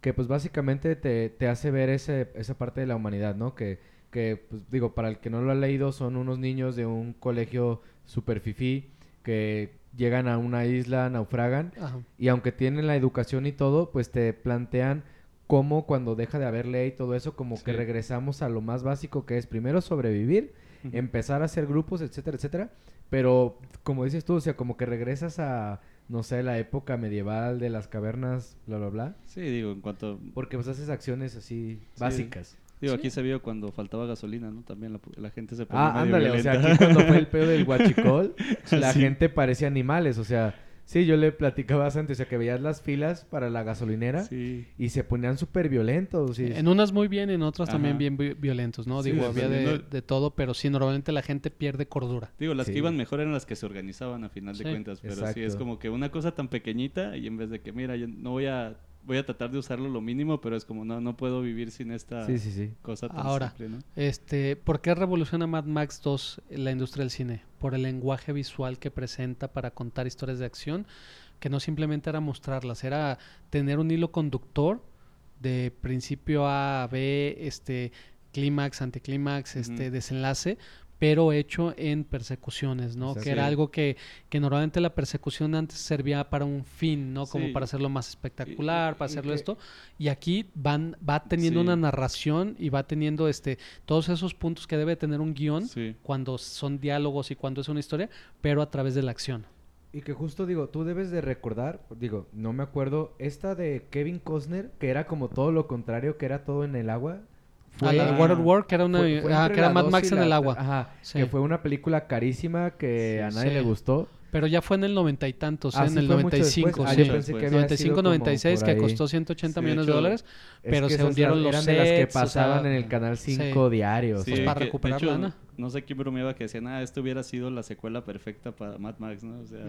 que pues básicamente te, te hace ver ese, esa parte de la humanidad, ¿no? Que, que, pues, digo, para el que no lo ha leído, son unos niños de un colegio super fifí que llegan a una isla, naufragan, Ajá. y aunque tienen la educación y todo, pues te plantean cómo cuando deja de haber ley y todo eso, como que regresamos a lo más básico que es primero sobrevivir, empezar a hacer grupos, etcétera, etcétera. Pero como dices tú, o sea, como que regresas a, no sé, la época medieval de las cavernas, bla, bla, bla. Sí, digo, en cuanto... Porque pues haces acciones así Sí. básicas. Digo, Sí. aquí se vio cuando faltaba gasolina, ¿no? También la, la gente se ponía Ah, medio ándale, o sea, aquí cuando fue el pedo del [laughs] huachicol, la Sí. gente parecía animales, o sea, sí, yo le platicaba antes, o sea, que veías las filas para la gasolinera Sí. y se ponían súper violentos. y- En unas muy bien, en otras también bien vi- violentos, ¿no? Sí, Digo, había de, de todo, pero sí, normalmente la gente pierde cordura. Digo, las Sí. que iban mejor eran las que se organizaban a final Sí. de cuentas, pero sí es como que una cosa tan pequeñita y en vez de que, mira, yo no voy a voy a tratar de usarlo lo mínimo, pero es como no no puedo vivir sin esta Sí, sí, sí. cosa tan Ahora, simple, ¿no? Este, ¿por qué revoluciona Mad Max 2 la industria del cine? Por el lenguaje visual que presenta para contar historias de acción, que no simplemente era mostrarlas, era tener un hilo conductor de principio A a B, este clímax, anticlímax, este desenlace, pero hecho en persecuciones, ¿no? Exacto. Que era algo que, que normalmente la persecución antes servía para un fin, ¿no? Como Sí. para hacerlo más espectacular, y para hacerlo que- esto. Y aquí van, va teniendo Sí. una narración y va teniendo este todos esos puntos que debe tener un guion Sí. cuando son diálogos y cuando es una historia, pero a través de la acción. Y que justo digo, tú debes de recordar, digo, no me acuerdo, esta de Kevin Costner, que era como todo lo contrario, que era todo en el agua. A la de World at War, que era una fue- fue ah, entre que era Mad Max en la el agua. Ajá, Sí. que fue una película carísima que Sí, a nadie sí. le gustó. Pero ya fue en el noventa y tantos, ¿eh? Ah, en sí, el fue mucho 95, después. Ah, sí. yo pensé que había 95, sido como 96, por que costó 180 Sí, de millones de dólares, Es pero que se hundieron los eran de las que sets, o sea, pasaban en el canal sí. 5 diarios. Sí, Pues para que, recuperar hecho, lana. No sé quién bromeaba que decían, ah, esto hubiera sido la secuela perfecta para Mad Max, ¿no? O sea.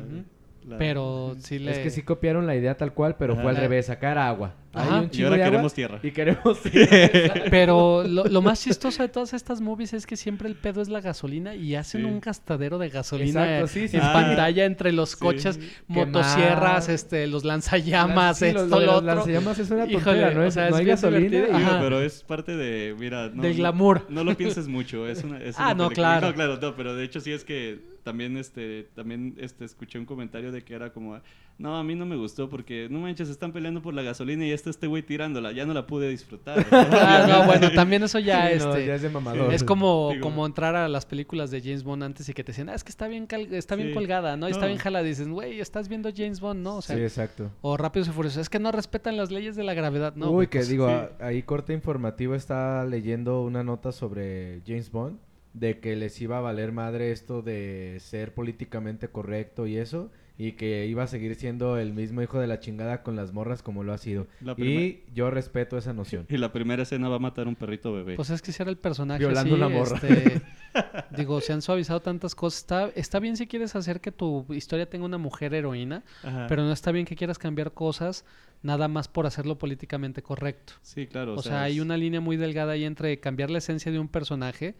La- Pero sí le... Es que sí copiaron la idea tal cual, pero fue al revés, sacar agua. Ajá. Hay un Y ahora de agua queremos tierra. Y queremos [laughs] [laughs] Pero lo, lo más chistoso de todas estas movies es que siempre el pedo es la gasolina y hacen Sí. un gastadero de gasolina Exacto, sí, sí, en sí. pantalla entre los Sí. coches, motosierras, este, los lanzallamas, esto, lo otro. lanzallamas es una Híjole, ¿no? o Es- sea, no es hay gasolina. Digo, pero es parte de, mira, no, Del glamour. No, lo pienses mucho, es una, es [laughs] Ah, una no, película- claro. No, claro, no, pero de hecho sí es que también, este, también, este, escuché un comentario de que era como, no, a mí no me gustó porque, no manches, están peleando por la gasolina y está este güey tirándola, ya no la pude disfrutar. [laughs] Ah, no, bueno, también eso ya, Sí, no, este, ya es de mamador. es como, Digo- como entrar a las películas de James Bond antes y que te decían, ah, es que está bien, cal- está bien Sí. colgada, ¿no? Está No. bien jalada. Dices, güey, estás viendo James Bond, ¿no? O sea, Sí, exacto. o Rápidos y Furiosos. Es que no respetan las leyes de la gravedad, ¿no? Uy, Pues, que digo, sí. a- ahí corte informativo está leyendo una nota sobre James Bond, de que les iba a valer madre esto de ser políticamente correcto y eso, y que iba a seguir siendo el mismo hijo de la chingada con las morras como lo ha sido. Y yo respeto esa noción. y la primera escena va a matar un perrito bebé. Pues es que si era el personaje Violando así, una morra. este, [laughs] digo, se han suavizado tantas cosas. Está, está bien si quieres hacer que tu historia tenga una mujer heroína, Ajá. pero no está bien que quieras cambiar cosas nada más por hacerlo políticamente correcto. Sí, claro. O, sea, hay es- una línea muy delgada ahí entre cambiar la esencia de un personaje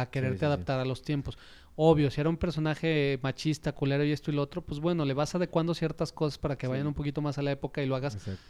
a quererte sí, sí. adaptar a los tiempos. Obvio, si era un personaje machista, culero y esto y lo otro, pues bueno, le vas adecuando ciertas cosas para que Sí. vayan un poquito más a la época y lo hagas Exacto.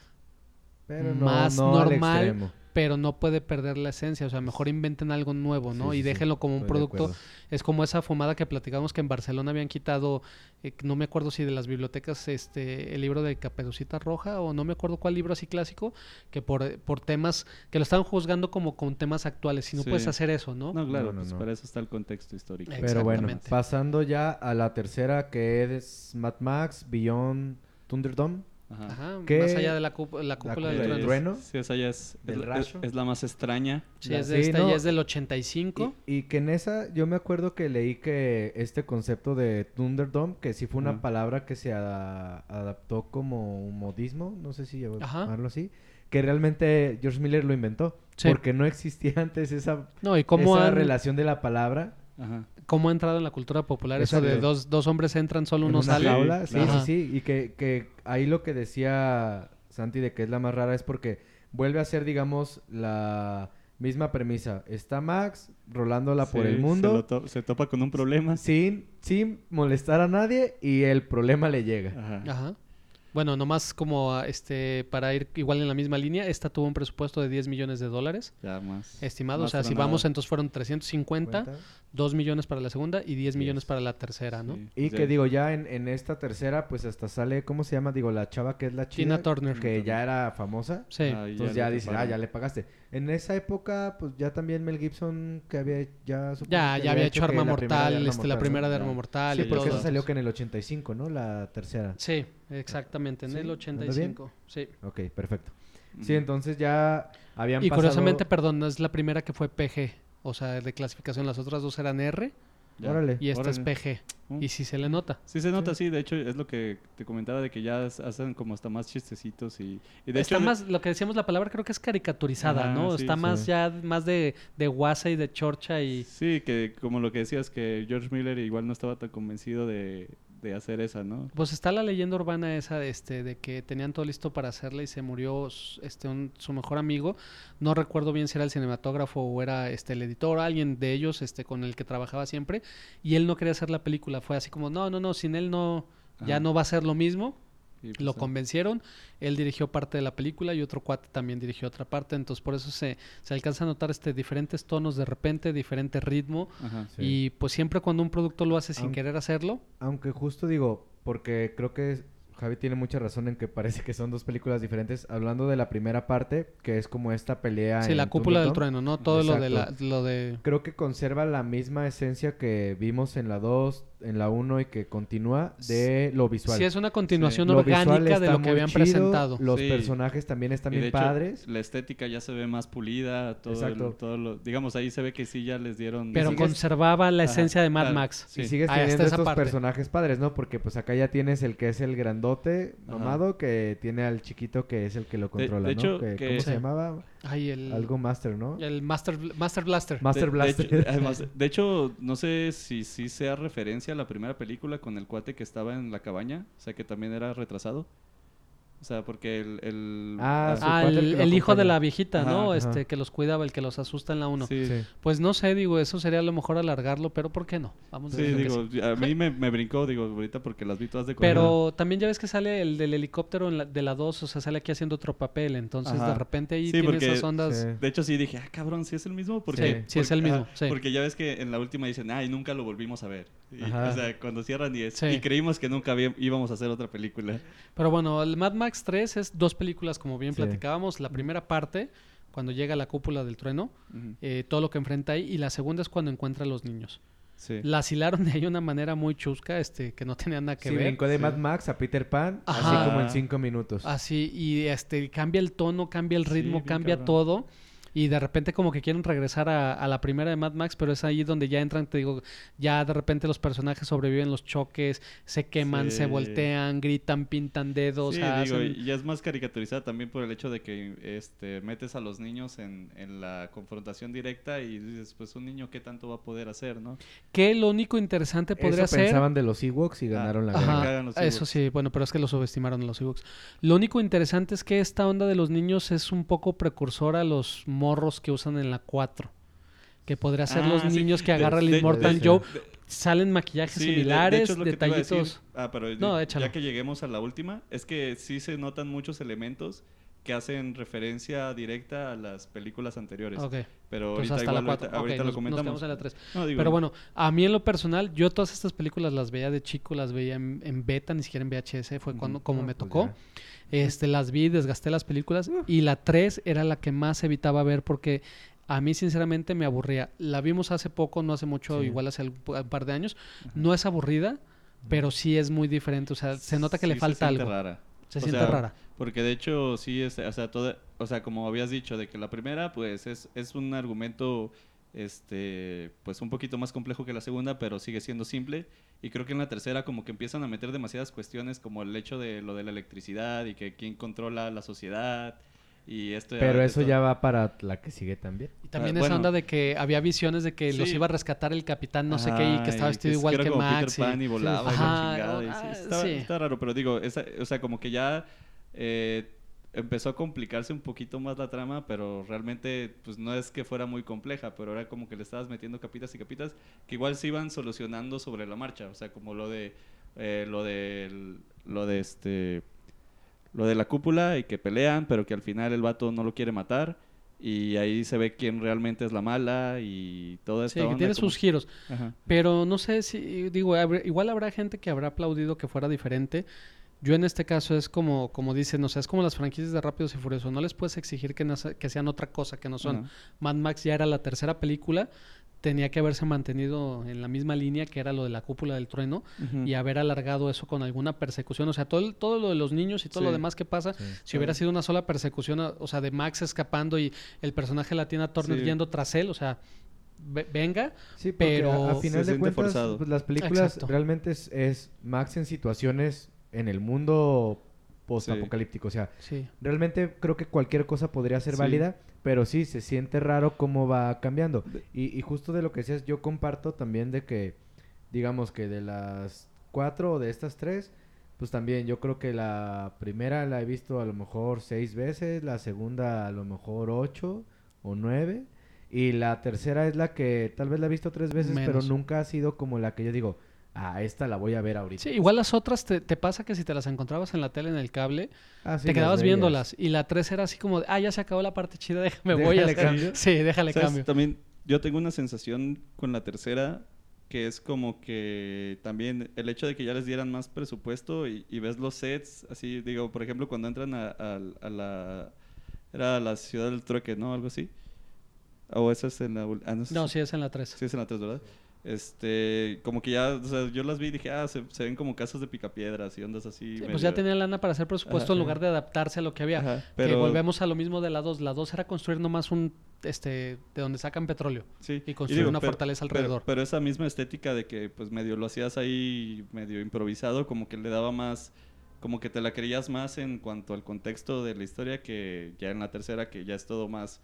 Pero no, más no al normal, extremo. Pero no puede perder la esencia. O sea, mejor inventen algo nuevo, ¿no? Sí, y déjenlo como un producto. Es como esa fumada que platicamos que en Barcelona habían quitado, eh, no me acuerdo si de las bibliotecas, este, el libro de Caperucita Roja o no me acuerdo cuál libro así clásico, que por, eh, por temas, que lo estaban juzgando como con temas actuales. Si no Sí. puedes hacer eso, ¿no? No, claro, No, no, pues no. para eso está el contexto histórico. Pero bueno, pasando ya a la tercera que es Mad Max Beyond Thunderdome. Ajá. Ajá, ¿Qué- más allá de la, cúp- la cúpula cúpula del trueno. trueno? Sí, esa ya es, Del es, rayo. es la más extraña. Sí, La- es de sí, esta no. ya es del 85. Y, y que en esa, yo me acuerdo que leí que este concepto de Thunderdome, que sí fue una palabra que se a- adaptó como un modismo, no sé si Ajá. llamarlo así, que realmente George Miller lo inventó. Sí. Porque no existía [laughs] antes esa, No, y cómo esa han, relación de la palabra. Ajá. Cómo ha entrado en la cultura popular eso de de- dos, dos hombres entran, solo uno sale. jaula, sí, claro. sí, sí. Y que, que ahí lo que decía Santi de que es la más rara es porque vuelve a ser, digamos, la misma premisa. Está Max rolándola por el mundo to- se topa con un problema. sin, sin molestar a nadie y el problema le llega. Ajá. Ajá. Bueno, nomás como ah, este para ir igual en la misma línea, esta tuvo un presupuesto de 10 millones de dólares Ya más. estimado, o sea, si vamos entonces fueron 350, ¿Cuenta? 2 millones para la segunda y 10 millones para la tercera, ¿no? Y ya. que digo, ya en, en esta tercera, pues hasta sale, ¿cómo se llama? Digo, la chava que es la chida. Tina Turner. Que ya era famosa. Sí. Ah, Entonces le ya dices, ah, ya le pagaste. En esa época, pues ya también Mel Gibson, que había ya... supongo Ya, ya había hecho Arma la primera de Mortal, Arma este, la Mortal, primera de Arma Ya. Mortal Sí, y porque todo. esa salió que en el 85, ¿no? La tercera. Sí, exactamente, en ¿Sí? el ¿Ando bien? 85. Sí. Ok, perfecto. Ujú. Sí, entonces ya habían Y pasado... curiosamente, perdón, es la primera que fue PG, o sea, de clasificación. Las otras dos eran R Ya. Órale. y esta es. PG. Mm. Y sí se le nota. Sí se nota, sí. De hecho, es lo que te comentaba de que ya hacen como hasta más chistecitos y... y de Está hecho, más, lo que decíamos la palabra creo que es caricaturizada, ¿no? sí, Está más ya, más de, de guasa y de chorcha y... Sí, que como lo que decías, que George Miller igual no estaba tan convencido de, de hacer esa, ¿no? Pues está la leyenda urbana esa este, de que tenían todo listo para hacerla y se murió este, un- su mejor amigo. No recuerdo bien si era el cinematógrafo o era este, el editor, alguien de ellos este, con el que trabajaba siempre. Y él no quería hacer la película. Fue así como, no, no, no, sin él no, ya no va a ser lo mismo. Y, pues, Lo ah, convencieron, él dirigió parte de la película y otro cuate también dirigió otra parte, entonces por eso se, se alcanza a notar este diferentes tonos de repente, diferente ritmo Ajá. Sí. y pues siempre cuando un producto lo hace sin Aunque- querer hacerlo, Aunque justo digo, porque creo que Javi tiene mucha razón en que parece que son dos películas diferentes. Hablando de la primera parte, que es como esta pelea sí, en la cúpula del trueno, ¿no? Todo lo de la, lo de Creo que conserva la misma esencia que vimos en la 2, en la 1 y que continúa de lo visual. sí es una continuación orgánica de lo que habían chido, presentado. Los Sí. personajes también están y de bien hecho, padres. La estética ya se ve más pulida, todo, el- Exacto. todo lo, digamos, ahí se ve que sí ya les dieron... Pero sigues- conservaba la Ajá, esencia de Mad claro, Max. sí. Y sigues Ahí está teniendo estos parte. personajes padres, ¿no? Porque pues acá ya tienes el que es el grandote, Ajá. mamado, que tiene al chiquito que es el que lo controla, de ¿no? hecho, Que- que- ¿Cómo Sí. se llamaba? Ay, el, Algo Master, ¿no? el Master, Master Blaster. Master de, Blaster. De hecho, además, [laughs] de hecho, no sé si sí sea referencia la primera película con el cuate que estaba en la cabaña, o sea, que también era retrasado. O sea, porque el... el Ah, Ah, el hijo de la viejita, Ajá, ¿no? ajá. Este, que los cuidaba, el que los asusta en la 1. Sí, sí. Sí. Pues no sé, digo, eso sería a lo mejor alargarlo, pero ¿por qué no? Vamos a que sí. digo, a mí me, me brincó, digo, ahorita porque las vi todas de. Pero también ya ves que sale el del helicóptero en la- de la 2, o sea, sale aquí haciendo otro papel, entonces Ajá. de repente ahí Sí, tiene porque- esas ondas. Sí. De hecho, sí dije, ah, cabrón, ¿sí es el mismo? Porque, Sí, sí es el mismo, ajá, sí. Porque ya ves que en la última dicen, ay, nunca lo volvimos a ver. Y, o sea, cuando cierran y es, Sí. y creímos que nunca había- íbamos a hacer otra película. Pero bueno, el Mad Max 3 es dos películas, como bien Sí. platicábamos. La primera parte, cuando llega a la cúpula del trueno, eh, todo lo que enfrenta ahí, y la segunda es cuando encuentra a los niños. Sí. Las hilaron de ahí de una manera muy chusca, este, que no tenía nada que Sí, ver. brincó de Sí. Mad Max a Peter Pan, Ajá. así como en cinco minutos. Así, y este, cambia el tono, cambia el ritmo, cambia cabrón. todo. Y de repente como que quieren regresar a, a la primera de Mad Max, pero es ahí donde ya entran, te digo, ya de repente los personajes sobreviven los choques, se queman, se voltean, gritan, pintan dedos, Sí, hacen- digo, y ya es más caricaturizada también por el hecho de que este, metes a los niños en, en la confrontación directa y dices, pues un niño qué tanto va a poder hacer, ¿no? Que lo único interesante podría Eso ser... pensaban de los Ewoks y Ah, ganaron la guerra. Ajá, eso sí, bueno, pero es que lo subestimaron los Ewoks. Lo único interesante es que esta onda de los niños es un poco precursor a los morros que usan en la 4. Que podría ser los Ah, sí. niños que De- agarra el Immortal Joe. de- Salen maquillajes Sí, de- de similares, hecho a detallitos. Ah, pero No, ya- que lleguemos a la última, es que sí se notan muchos elementos que hacen referencia directa a las películas anteriores. Ok, Pero pues ahorita, hasta igual, la 4. ahorita, ahorita lo nos, nos comentamos. quedamos en la 3. No, digo, Pero bueno, a mí en lo personal, yo todas estas películas las veía de chico, las veía en, en beta, ni siquiera en VHS, fue cuando como No, me pues tocó. ya. Este, las vi, desgasté las películas y la 3 era la que más evitaba ver porque a mí sinceramente me aburría. La vimos hace poco, no hace mucho, Sí. igual hace un par de años. No es aburrida, pero sí es muy diferente, o sea, se nota que le falta se siente algo. rara. Se O siente sea, rara. Porque de hecho sí es, o sea, toda, o sea, como habías dicho de que la primera pues es, es un argumento este pues un poquito más complejo que la segunda, pero sigue siendo simple y creo que en la tercera como que empiezan a meter demasiadas cuestiones como el hecho de lo de la electricidad y que quién controla la sociedad y esto Pero eso ya va para la que sigue también. Y también Ah, esa bueno. onda de que había visiones de que los Sí. iba a rescatar el capitán no sé qué y que estaba vestido es- igual que Max. Peter y- Pan y volaba y chingada, y ah, sí, está, sí. está raro, pero digo, esa- o sea, como que ya eh, empezó a complicarse un poquito más la trama, pero realmente pues no es que fuera muy compleja, pero era como que le estabas metiendo capitas y capitas que igual se iban solucionando sobre la marcha, o sea, como lo de eh, lo de lo de este lo de la cúpula y que pelean, pero que al final el vato no lo quiere matar. Y ahí se ve quién realmente es la mala y todo Sí, esto. que tiene sus giros. Ajá. Pero no sé si, digo, igual habrá gente que habrá aplaudido que fuera diferente. Yo en este caso es como, como dicen, o sea, es como las franquicias de Rápidos y Furiosos. No les puedes exigir que, no que sean otra cosa que no son. Mad Max ya era la tercera película, tenía que haberse mantenido en la misma línea que era lo de la cúpula del trueno y haber alargado eso con alguna persecución. O sea, todo, el- todo lo de los niños y todo lo demás que pasa, Sí. si hubiera sido una sola persecución, o sea, de Max escapando y el personaje la Tina Turner Sí. yendo tras él, o sea, ve- venga, Sí, Pero a, a se final de cuentas, pues, las películas Exacto. realmente es, es Max en situaciones en el mundo post-apocalíptico. O sea, sí. realmente creo que cualquier cosa podría ser Sí. válida, pero sí, se siente raro cómo va cambiando. Y, y justo de lo que decías, yo comparto también de que, digamos que de las cuatro o de estas tres, pues también yo creo que la primera la he visto a lo mejor seis veces, la segunda a lo mejor ocho o nueve, y la tercera es la que tal vez la he visto tres veces, pero nunca ha sido como la que yo digo, ah, esta la voy a ver ahorita. Sí, igual las otras te, te pasa que si te las encontrabas en la tele, en el cable, Ah, sí, te quedabas viéndolas. Y la tres era así como, de, ah, ya se acabó la parte chida, déjame voy hasta... cambio. Sí, déjale ¿Sabes? cambio. También yo tengo una sensación con la tercera que es como que también el hecho de que ya les dieran más presupuesto y, y ves los sets, así digo, por ejemplo, cuando entran a, a- a la... Era la ciudad del trueque, ¿no? Algo así. O esa es en la... Ah, no, sé No, si- sí, es en la tres. Sí, es en la 3, ¿verdad? Este, como que ya, o sea, yo las vi y dije, ah, se, se ven como casas de picapiedras y ondas así. Sí, medio- pues ya tenía lana para hacer presupuesto Ajá. en lugar de adaptarse a lo que había. Ajá, Que pero, volvemos a lo mismo de la 2. La 2 era construir nomás un, este, de donde sacan petróleo. sí, y construir una pero- fortaleza pero- alrededor. Pero, esa misma estética de que, pues, medio lo hacías ahí, medio improvisado, como que le daba más, como que te la creías más en cuanto al contexto de la historia que ya en la tercera, que ya es todo más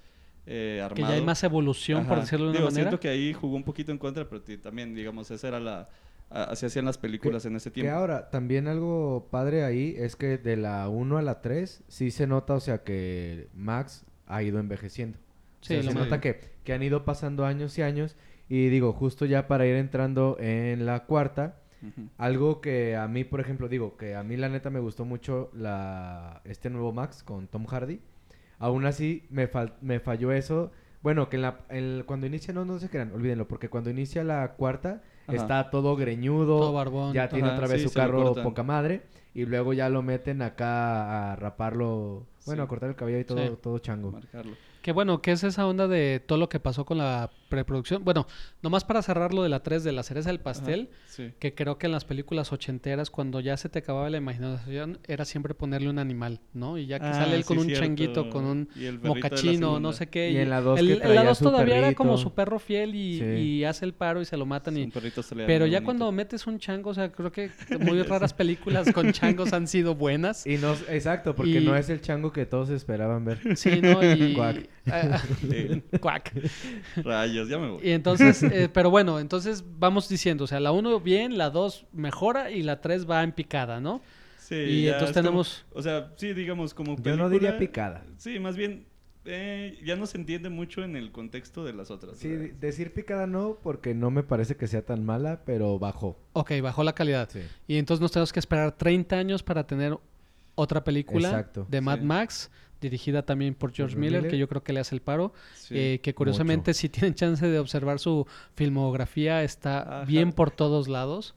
eh, armado. Que ya hay más evolución, por Ajá. decirlo de una Digo, manera. siento que ahí jugó un poquito en contra, pero también, digamos, esa era la... Así hacían las películas en ese Que tiempo. ahora, también algo padre ahí es que de la 1 a la 3 sí se nota, o sea, que Max ha ido envejeciendo. O Sí, sea, lo se más- nota que, que han ido pasando años y años. Y digo, justo ya para ir entrando en la cuarta, Ujú. algo que a mí, por ejemplo, digo, que a mí la neta me gustó mucho la este nuevo Max con Tom Hardy. Aún así, me, fal- me falló eso. Bueno, que en la, en- cuando inicia, no, no se crean, olvídenlo, porque cuando inicia la cuarta, Ajá. está todo greñudo, Todo barbón. ya tiene Ajá, otra vez sí, su carro poca madre, y luego ya lo meten acá a raparlo, bueno, Sí. a cortar el cabello y todo, Sí. todo chango. Marcarlo. Que bueno, que es esa onda de todo lo que pasó con la preproducción. Bueno, nomás para cerrar lo de la 3 de la cereza del pastel, Ajá, Sí. que creo que en las películas ochenteras, cuando ya se te acababa la imaginación, era siempre ponerle un animal, ¿no? Y ya que Ah, sale él con sí, un cierto. changuito, con un mocachino, no sé qué. Y en la dos el- que en la traía 2 su todavía era como su perro fiel y, Sí. y hace el paro y se lo matan. Y, un perrito se le pero ya bonito. cuando metes un chango, o sea, creo que muy raras películas con [laughs] changos han sido buenas. Y no, exacto, porque Y- no es el chango que todos esperaban ver. Sí, ¿no? Y, Cuac. [laughs] Sí. cuac. Rayos, ya me voy. Y entonces, [laughs] eh, pero bueno, entonces vamos diciendo, o sea, la 1 bien, la 2 mejora y la 3 va en picada, ¿no? Sí, y ya entonces como- tenemos- o sea, sí, digamos, como Yo película... no diría picada. Sí, más bien, eh, ya no se entiende mucho en el contexto de las otras. Sí, decir picada no, porque no me parece que sea tan mala, pero bajó. Ok, bajó la calidad. Sí. Y entonces nos tenemos que esperar 30 años para tener otra película Exacto. de Mad Sí. Max, dirigida también por George Miller, Miller. que yo creo que le hace el paro. Sí. eh, que curiosamente, si tienen chance de observar su filmografía, está Ajá. bien por todos lados.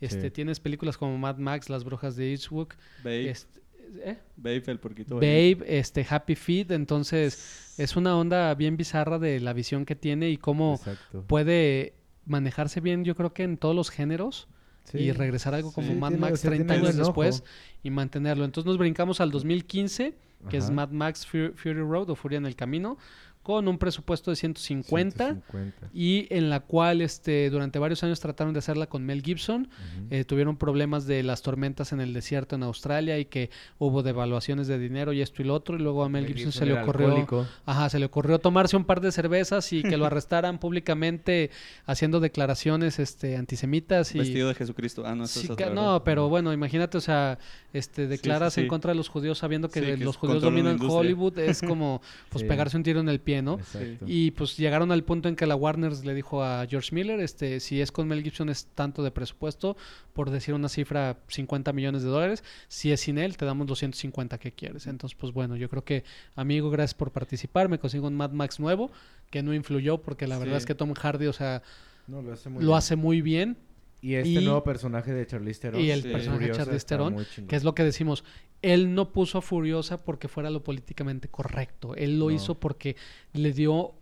Este, Sí. Tienes películas como Mad Max, Las Brujas de Eastwood, Babe, este, ¿eh? Babe, el porquito. Babe, este, Happy Feet. Entonces, es una onda bien bizarra de la visión que tiene y cómo Exacto. puede manejarse bien, yo creo que en todos los géneros Sí. y regresar a algo como Sí, Mad tiene- Max sea, 30 tiene años después y mantenerlo. Entonces nos brincamos al 2015, que es. Mad Max Fu- Fury Road o Furia en el Camino, con un presupuesto de 150, 150. y en la cual este, durante varios años trataron de hacerla con Mel Gibson. Eh, tuvieron problemas de las tormentas en el desierto en Australia y que hubo devaluaciones de dinero y esto y lo otro. Y luego a Mel, Gibson, se le ocurrió. alcohólico. Ajá, se le ocurrió tomarse un par de cervezas y que lo [laughs] arrestaran públicamente haciendo declaraciones este, antisemitas y Vestido de Jesucristo. Ah, no, eso Sí, es otra, no, pero bueno, imagínate, o sea, este, declaras sí, en sí. contra de los judíos sabiendo que Sí, que los judíos dominan. Hollywood, es [laughs] como pues Sí. pegarse un tiro en el pie, ¿no? Exacto. Y pues llegaron al punto en que la Warner le dijo a George Miller, este, si es con Mel Gibson es tanto de presupuesto, por decir una cifra, 50 millones de dólares, si es sin él, te damos 250, ¿qué quieres? Entonces, pues bueno, yo creo que, amigo, gracias por participar, me consigo un Mad Max nuevo, que no influyó, porque la verdad es que Tom Hardy, o sea, No, lo hace muy lo bien. hace muy bien, Y este y- nuevo personaje de Charlize Theron. y el Sí. personaje de Charlize Theron, que es lo que decimos, él no puso a Furiosa porque fuera lo políticamente correcto, él lo No. hizo porque le dio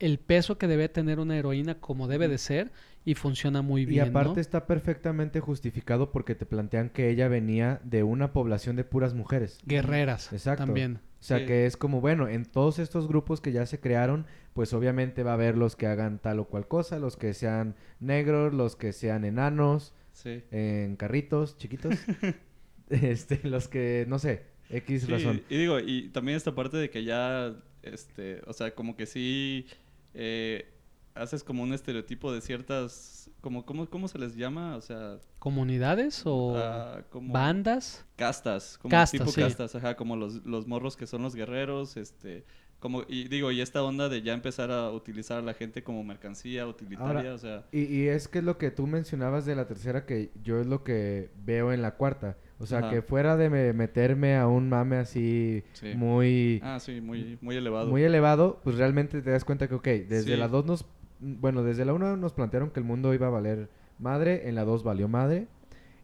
el peso que debe tener una heroína como debe de ser y funciona muy Y bien, aparte ¿no? está perfectamente justificado porque te plantean que ella venía de una población de puras mujeres. Guerreras Exacto. también. O sea Sí. que es como, bueno, en todos estos grupos que ya se crearon, pues obviamente va a haber los que hagan tal o cual cosa, los que sean negros, los que sean enanos, Sí. en carritos chiquitos, [laughs] [laughs] este, los que, no sé, X Sí, razón. Y digo, y también esta parte de que ya, este, o sea, como que sí eh, haces como un estereotipo de ciertas, como, ¿cómo, cómo se les llama? O sea, ¿Comunidades o ah, como bandas? castas, como Castas, tipo sí. castas, ajá, como los, los morros que son los guerreros, este, como, y digo, y esta onda de ya empezar a utilizar a la gente como mercancía utilitaria, Ahora, o sea, Y, y es que es lo que tú mencionabas de la tercera que yo es lo que veo en la cuarta. O sea, Ajá. que fuera de me- meterme a un mame así Sí. muy, ah, sí, muy, muy elevado. muy elevado, pues realmente te das cuenta que, ok, desde Sí. la 2 nos... Bueno, desde la 1 nos plantearon que el mundo iba a valer madre, en la 2 valió madre.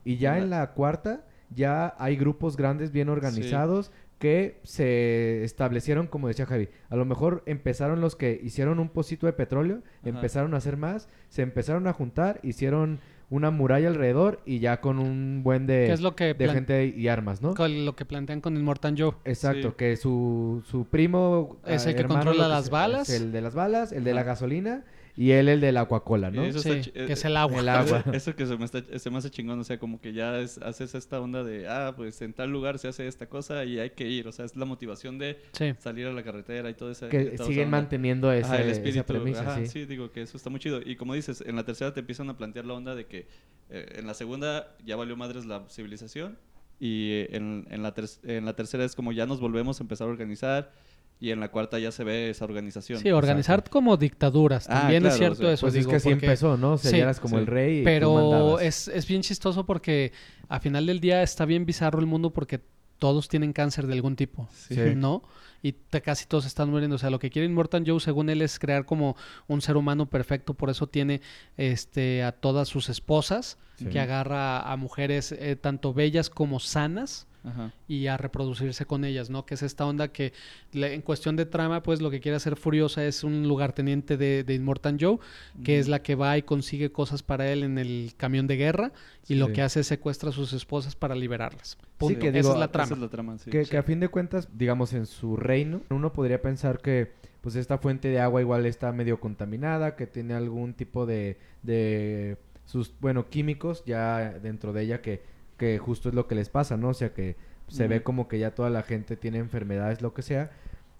Y ya En la cuarta ya hay grupos grandes bien organizados que se establecieron, como decía Javi. A lo mejor empezaron los que hicieron un pocito de petróleo, Ajá. empezaron a hacer más, se empezaron a juntar, hicieron una muralla alrededor y ya con un buen de, ¿Qué es lo que, de plan- gente y armas, ¿no? con lo que plantean con el Mortan Joe? Exacto, Sí. que su, su primo Es ah, el que controla las balas. el de las balas, el de la gasolina y él el de la Coca-Cola, ¿no? Y eso Sí, está chi- que eh, es el agua. [laughs] El agua. [laughs] Eso que se me, está, se me hace chingón, o sea, como que ya es- haces esta onda de, ah, pues en tal lugar se hace esta cosa y hay que ir, o sea, es la motivación de Sí. salir a la carretera y todo eso. que siguen manteniendo esa, Ajá, el esa espíritu, premisa, ajá, sí. sí, digo que eso está muy chido. Y como dices, en la tercera te empiezan a plantear la onda de que eh, en la segunda ya valió madres la civilización y eh, en, en la ter- en la tercera es como ya nos volvemos a empezar a organizar y en la cuarta ya se ve esa organización. Sí, organizar como dictaduras. Ah, También claro, es cierto o sea, eso, Pues es digo, que así porque- empezó, ¿no? O sea, Sí, ya eras como sí. el rey Pero es, es bien chistoso porque a final del día está bien bizarro el mundo porque todos tienen cáncer de algún tipo, Sí. ¿no? Y te- casi todos están muriendo. O sea, lo que quiere Mortan Joe, según él, es crear como un ser humano perfecto. Por eso tiene este a todas sus esposas, Sí. que agarra a mujeres eh, tanto bellas como sanas Ajá. y a reproducirse con ellas, ¿no? Que es esta onda que le- en cuestión de trama, pues lo que quiere hacer Furiosa es un lugarteniente de, de Immortan Joe, que es la que va y consigue cosas para él en el camión de guerra y lo Sí. que hace es secuestra a sus esposas para liberarlas. Punto. que Esa digo, es la trama. Esa es la trama, sí. que, que a fin de cuentas, digamos, en su reino, uno podría pensar que pues esta fuente de agua igual está medio contaminada, que tiene algún tipo de, de sus, bueno, químicos ya dentro de ella que, que justo es lo que les pasa, ¿no? O sea, que se ve como que ya toda la gente tiene enfermedades, lo que sea,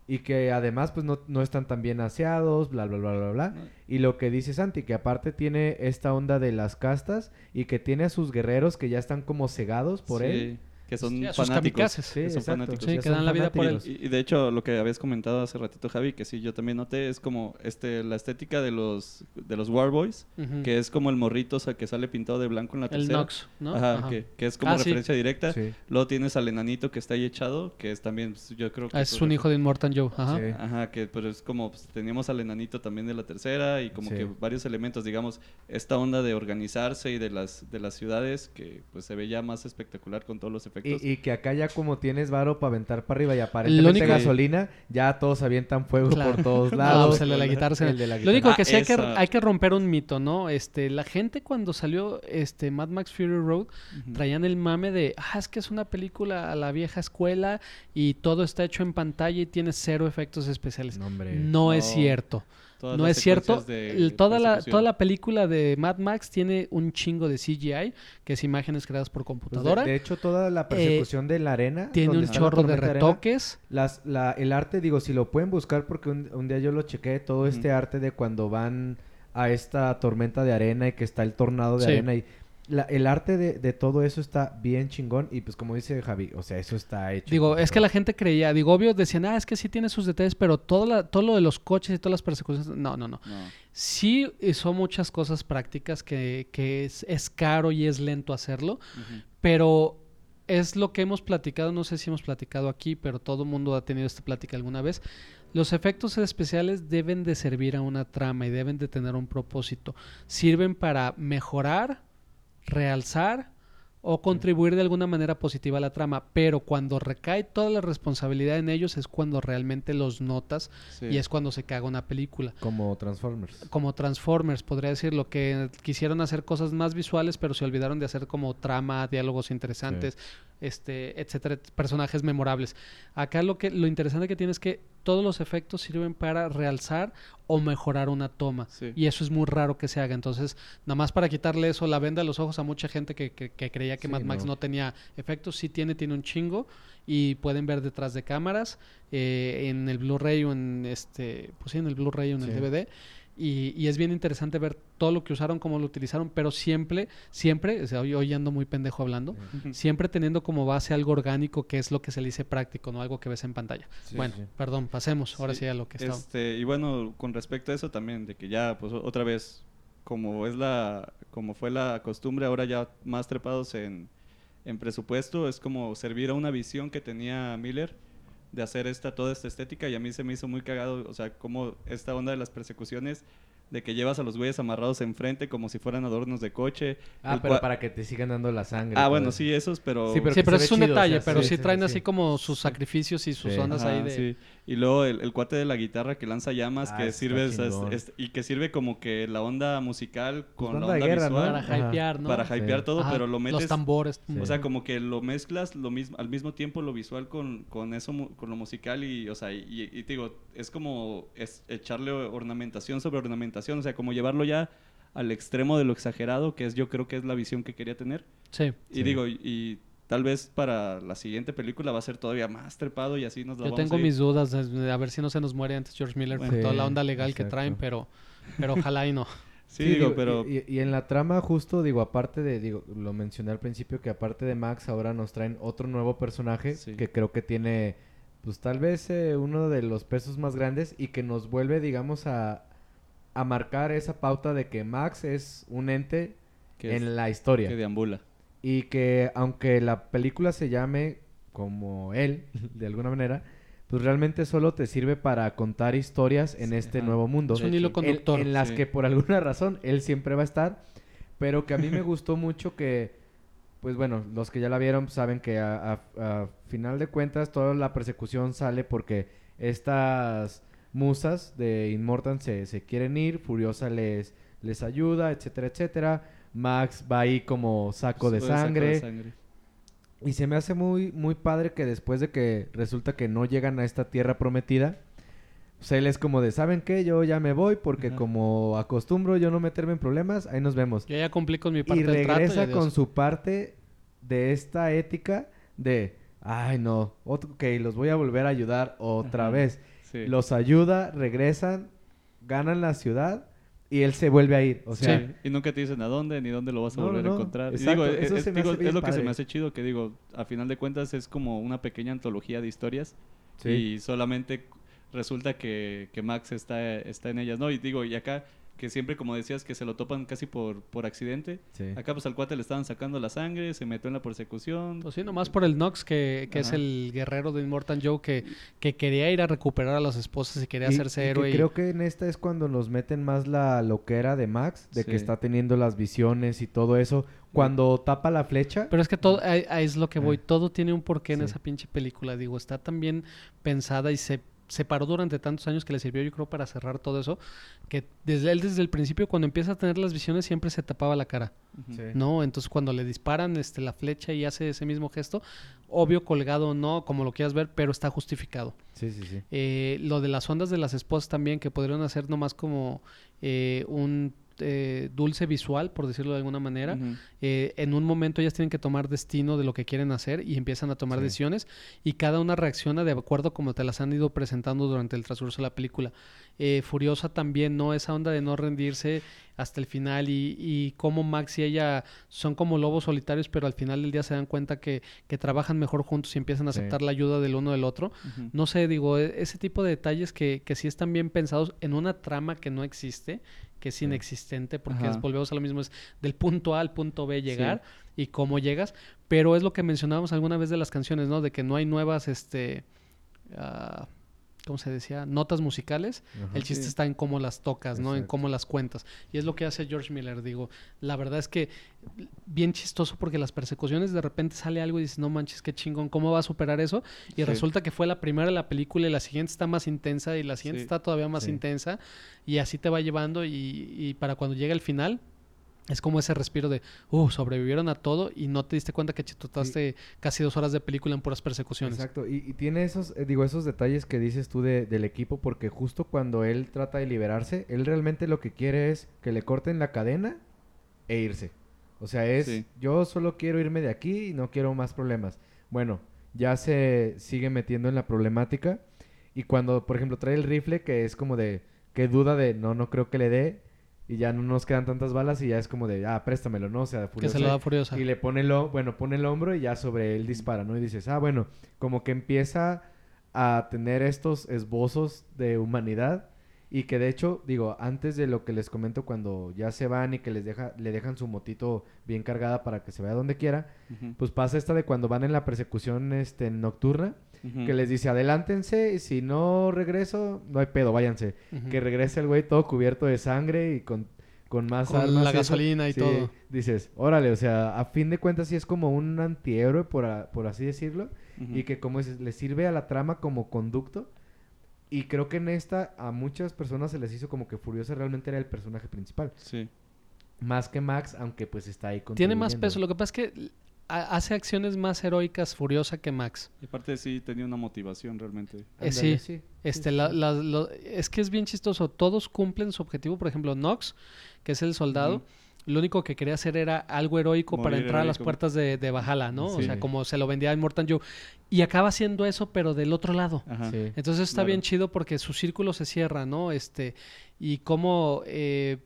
y que además pues no, no están tan bien aseados, bla, bla, bla, bla, bla. Y lo que dice Santi, que aparte tiene esta onda de las castas y que tiene a sus guerreros que ya están como cegados por Sí, él. Que son Sí, a sus fanáticos. kamikazes. Sí, que son exacto. fanáticos. Sí, que dan la vida por él. Y, y de hecho, lo que habías comentado hace ratito, Javi, que sí, yo también noté, es como este la estética de los de los War Boys, que es como el morrito, o sea, que sale pintado de blanco en la el tercera. Nox, ¿no? Ajá, Ajá. Que, que es como Ah, sí. referencia directa. Sí. Luego tienes al enanito que está ahí echado, que es también, pues, yo creo que... Ah, es pues, un hijo de Immortan Joe. Ajá. Sí. Ajá, que pero es como, pues, teníamos al enanito también de la tercera y como Sí. que varios elementos, digamos, esta onda de organizarse y de las, de las ciudades que pues se ve ya más espectacular con todos los efectos efectos. Y, y que acá ya como tienes varo para aventar para arriba y aparentemente único- gasolina, ya todos avientan fuego Claro. por todos [laughs] No, lados. pues el de la guitarra se- El de la Lo único guitarra. que sí hay que, esa. hay que romper un mito, ¿no? Este, la gente cuando salió este Mad Max Fury Road traían el mame de, ah, es que es una película a la vieja escuela y todo está hecho en pantalla y tiene cero efectos especiales. No, hombre. No es No. cierto. Todas no las es cierto. secuencias de El- toda, la, toda la película de Mad Max tiene un chingo de CGI, que es imágenes creadas por Pues de- computadora. de, hecho, toda la persecución de la arena. tiene un chorro de arena, retoques. Las, la, el arte, digo, si lo pueden buscar porque un, un día yo lo chequé, todo este arte de cuando van a esta tormenta de arena y que está el tornado de Sí. arena y la- el arte de, de todo eso está bien chingón y pues como dice Javi, o sea, eso está hecho. Digo, es que la gente creía, digo, obvio, decían, ah, es que sí tiene sus detalles, pero todo, la, todo lo de los coches y todas las persecuciones, no, no, no. No. Sí eh, son muchas cosas prácticas que, que es, es caro y es lento hacerlo, pero es lo que hemos platicado, no sé si hemos platicado aquí, pero todo el mundo ha tenido esta plática alguna vez. Los efectos especiales deben de servir a una trama y deben de tener un propósito. Sirven para mejorar, realzar o contribuir de alguna manera positiva a la trama, pero cuando recae toda la responsabilidad en ellos es cuando realmente los notas Sí. y es cuando se caga una película Como Transformers. como Transformers, podría decirlo, que quisieron hacer cosas más visuales, pero se olvidaron de hacer como trama, diálogos interesantes, este, etcétera, et- personajes memorables. Acá lo que lo interesante que tiene es que todos los efectos sirven para realzar o mejorar una toma. Sí. Y eso es muy raro que se haga. Entonces, nada más para quitarle eso, la venda a los ojos a mucha gente que, que- que creía que Sí, Mad Max no. no tenía efectos, sí tiene, tiene un chingo. Y pueden ver detrás de cámaras, eh, en el Blu-ray o en este, pues sí, en el Blu-ray o en el. DVD. Y, y es bien interesante ver todo lo que usaron, cómo lo utilizaron, pero siempre, siempre, o sea, hoy, hoy ando muy pendejo hablando, siempre teniendo como base algo orgánico que es lo que se le dice práctico, no algo que ves en pantalla. Sí, bueno, sí. perdón, pasemos ahora Sí, sí a lo que está. Este, y bueno, con respecto a eso también, de que ya, pues otra vez, como es la, como fue la costumbre, ahora ya más trepados en, en presupuesto, es como servir a una visión que tenía Miller de hacer esta, toda esta estética y a mí se me hizo muy cagado, o sea, como esta onda de las persecuciones, de que llevas a los güeyes amarrados enfrente como si fueran adornos de coche. Ah, pero para que te sigan dando la sangre. Ah, bueno, eso. sí, esos, pero... Sí, pero sí, pero es un chido, o detalle, sea, pero sí, traen sí. así como sus sacrificios y sus Sí. ondas ahí de... Y luego el, el cuate de la guitarra que lanza llamas, Ah, que sirve es- es- y que sirve como que la onda musical con banda la onda guerra, ¿no? visual Para hypear, ¿no? para Sí. hypear todo, Ajá, pero lo metes Los tambores. Sí. o sea, como que lo mezclas lo mismo al mismo tiempo lo visual con, con eso mu- con lo musical y o sea, y, y te digo, es como es echarle ornamentación sobre ornamentación, o sea, como llevarlo ya al extremo de lo exagerado, que es yo creo que es la visión que quería tener. Sí. Y Sí. digo, y, y tal vez para la siguiente película va a ser todavía más trepado y así nos la Yo vamos tengo a ir. mis dudas a ver si no se nos muere antes George Miller Bueno. por toda la onda legal que traen, pero, pero ojalá y no. [laughs] Sí, digo, pero Y, en la trama, justo, digo, aparte de, digo, lo mencioné al principio, que aparte de Max, ahora nos traen otro nuevo personaje Sí. que creo que tiene, pues tal vez eh, uno de los pesos más grandes y que nos vuelve, digamos, a, a marcar esa pauta de que Max es un ente que, es- en la historia. que deambula. Y que aunque la película se llame como él, [laughs] de alguna manera, pues realmente solo te sirve para contar historias en Sí, este ajá. nuevo mundo. Es un hilo En- conductor. En, las Sí. que por alguna razón él siempre va a estar. Pero que a mí me [laughs] gustó mucho que, pues bueno, los que ya la vieron saben que a, a- a final de cuentas toda la persecución sale porque estas musas de Inmortan se, se quieren ir, Furiosa les, les ayuda, etcétera, etcétera. Max va ahí como saco de Saco sangre. sangre. Y se me hace muy, muy padre que después de que resulta que no llegan a esta tierra prometida, pues él es como de, ¿saben qué? Yo ya me voy porque Ajá. como acostumbro yo no meterme en problemas, ahí nos vemos. Yo ya cumplí con mi parte Y del trato. regresa adiós. con su parte de esta ética de, ay no, ok, los voy a volver a ayudar otra Ajá. vez. Sí. Los ayuda, regresan, ganan la ciudad y él se vuelve a ir. O sea, Sí, y nunca te dicen a dónde ni dónde lo vas a No, volver no, a encontrar. Exacto, digo, eso es, se me digo, hace es lo que se padre. me hace chido, que digo, a final de cuentas es como una pequeña antología de historias Sí. y solamente resulta que, que Max está, está en ellas, ¿no? Y digo, y acá que siempre, como decías, que se lo topan casi por, por accidente. Sí. Acá pues al cuate le estaban sacando la sangre, se metió en la persecución. Pues sí, nomás por el Nox, que, que es el guerrero de Immortal Joe, que, que quería ir a recuperar a las esposas y quería Y- hacerse y que héroe. y- creo que en esta es cuando nos meten más la loquera de Max, de que está teniendo las visiones y todo eso. Cuando tapa la flecha, Pero es que todo ahí- ahí es lo que voy. Ah. Todo tiene un porqué en esa pinche película. Digo, está tan bien pensada y se separó durante tantos años que le sirvió, yo creo, para cerrar todo eso. Que desde él, desde el principio, cuando empieza a tener las visiones, siempre se tapaba la cara. Sí. ¿No? Entonces, cuando le disparan este, la flecha y hace ese mismo gesto, obvio, colgado o no, como lo quieras ver, pero está justificado. sí, sí, sí. Eh, lo de las ondas de las esposas también, que podrían hacer nomás como eh, un eh, dulce visual, por decirlo de alguna manera. Eh, en un momento ellas tienen que tomar destino de lo que quieren hacer y empiezan a tomar Sí. decisiones y cada una reacciona de acuerdo como te las han ido presentando durante el transcurso de la película. Eh, Furiosa también, ¿no? Esa onda de no rendirse hasta el final y, y cómo Max y ella son como lobos solitarios, pero al final del día se dan cuenta que, que trabajan mejor juntos y empiezan a Sí. aceptar la ayuda del uno del otro. No sé, digo, e- ese tipo de detalles que, que sí están bien pensados en una trama que no existe, que es inexistente, porque es- volvemos a lo mismo, es del punto A al punto B llegar y cómo llegas, pero es lo que mencionábamos alguna vez de las canciones, ¿no? De que no hay nuevas, este, ah, ¿cómo se decía? Notas musicales. Ajá. El chiste Sí. está en cómo las tocas, ¿no? En cómo las cuentas. Y es lo que hace George Miller, digo. La verdad es que bien chistoso porque las persecuciones de repente sale algo y dices, no manches, qué chingón, ¿cómo va a superar eso? Y Sí. resulta que fue la primera de la película y la siguiente está más intensa y la siguiente Sí. está todavía más Sí. intensa y así te va llevando y, y para cuando llega el final es como ese respiro de, uh, sobrevivieron a todo y no te diste cuenta que chitotaste casi dos horas de película en puras persecuciones. Exacto, y, y tiene esos, eh, digo, esos detalles que dices tú de- del equipo, porque justo cuando él trata de liberarse, él realmente lo que quiere es que le corten la cadena e irse. O sea, es, Sí. yo solo quiero irme de aquí y no quiero más problemas. Bueno, ya se sigue metiendo en la problemática y cuando, por ejemplo, trae el rifle, que es como de, que duda de, no, no creo que le dé, y ya no nos quedan tantas balas y ya es como de, ah, préstamelo, ¿no? O sea, Que se lo Furiosa- da furiosa. y le pone el, ho- bueno, pone el hombro y ya sobre él dispara, ¿no? Y dices, ah, bueno, como que empieza a tener estos esbozos de humanidad y que de hecho, digo, antes de lo que les comento cuando ya se van y que les deja, le dejan su motito bien cargada para que se vaya donde quiera, pues pasa esta de cuando van en la persecución este, nocturna, Que les dice, adelántense y si no regreso, no hay pedo, váyanse. Que regrese el güey todo cubierto de sangre y con, con más Con armas la y eso. gasolina y Sí, todo. Dices, órale, o sea, a fin de cuentas sí es como un antihéroe, por, a- por así decirlo, y que como dices, le sirve a la trama como conducto. Y creo que en esta a muchas personas se les hizo como que Furiosa realmente era el personaje principal. Sí. Más que Max, aunque pues está ahí Tiene más peso. Lo que pasa es que hace acciones más heroicas Furiosa que Max. Y aparte sí tenía una motivación realmente. Eh, Ándale, sí. Este, la- la- lo- es que es bien chistoso. Todos cumplen su objetivo. Por ejemplo, Nox, que es el soldado, lo único que quería hacer era algo heroico para entrar a las puertas de, de ¿no? O Sí. sea, como se lo vendía a Immortal Joe. Y acaba haciendo eso, pero del otro lado. Ajá. Sí. Entonces está Claro. bien chido porque su círculo se cierra, ¿no? Este, y cómo eh,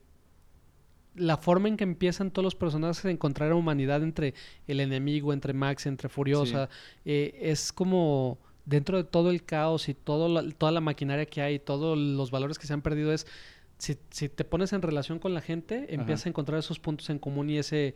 la forma en que empiezan todos los personajes a encontrar humanidad entre el enemigo, entre Max, entre Furiosa, eh, es como dentro de todo el caos y todo la- toda la maquinaria que hay, todos los valores que se han perdido es si, si te pones en relación con la gente, empiezas Ajá. a encontrar esos puntos en común y ese,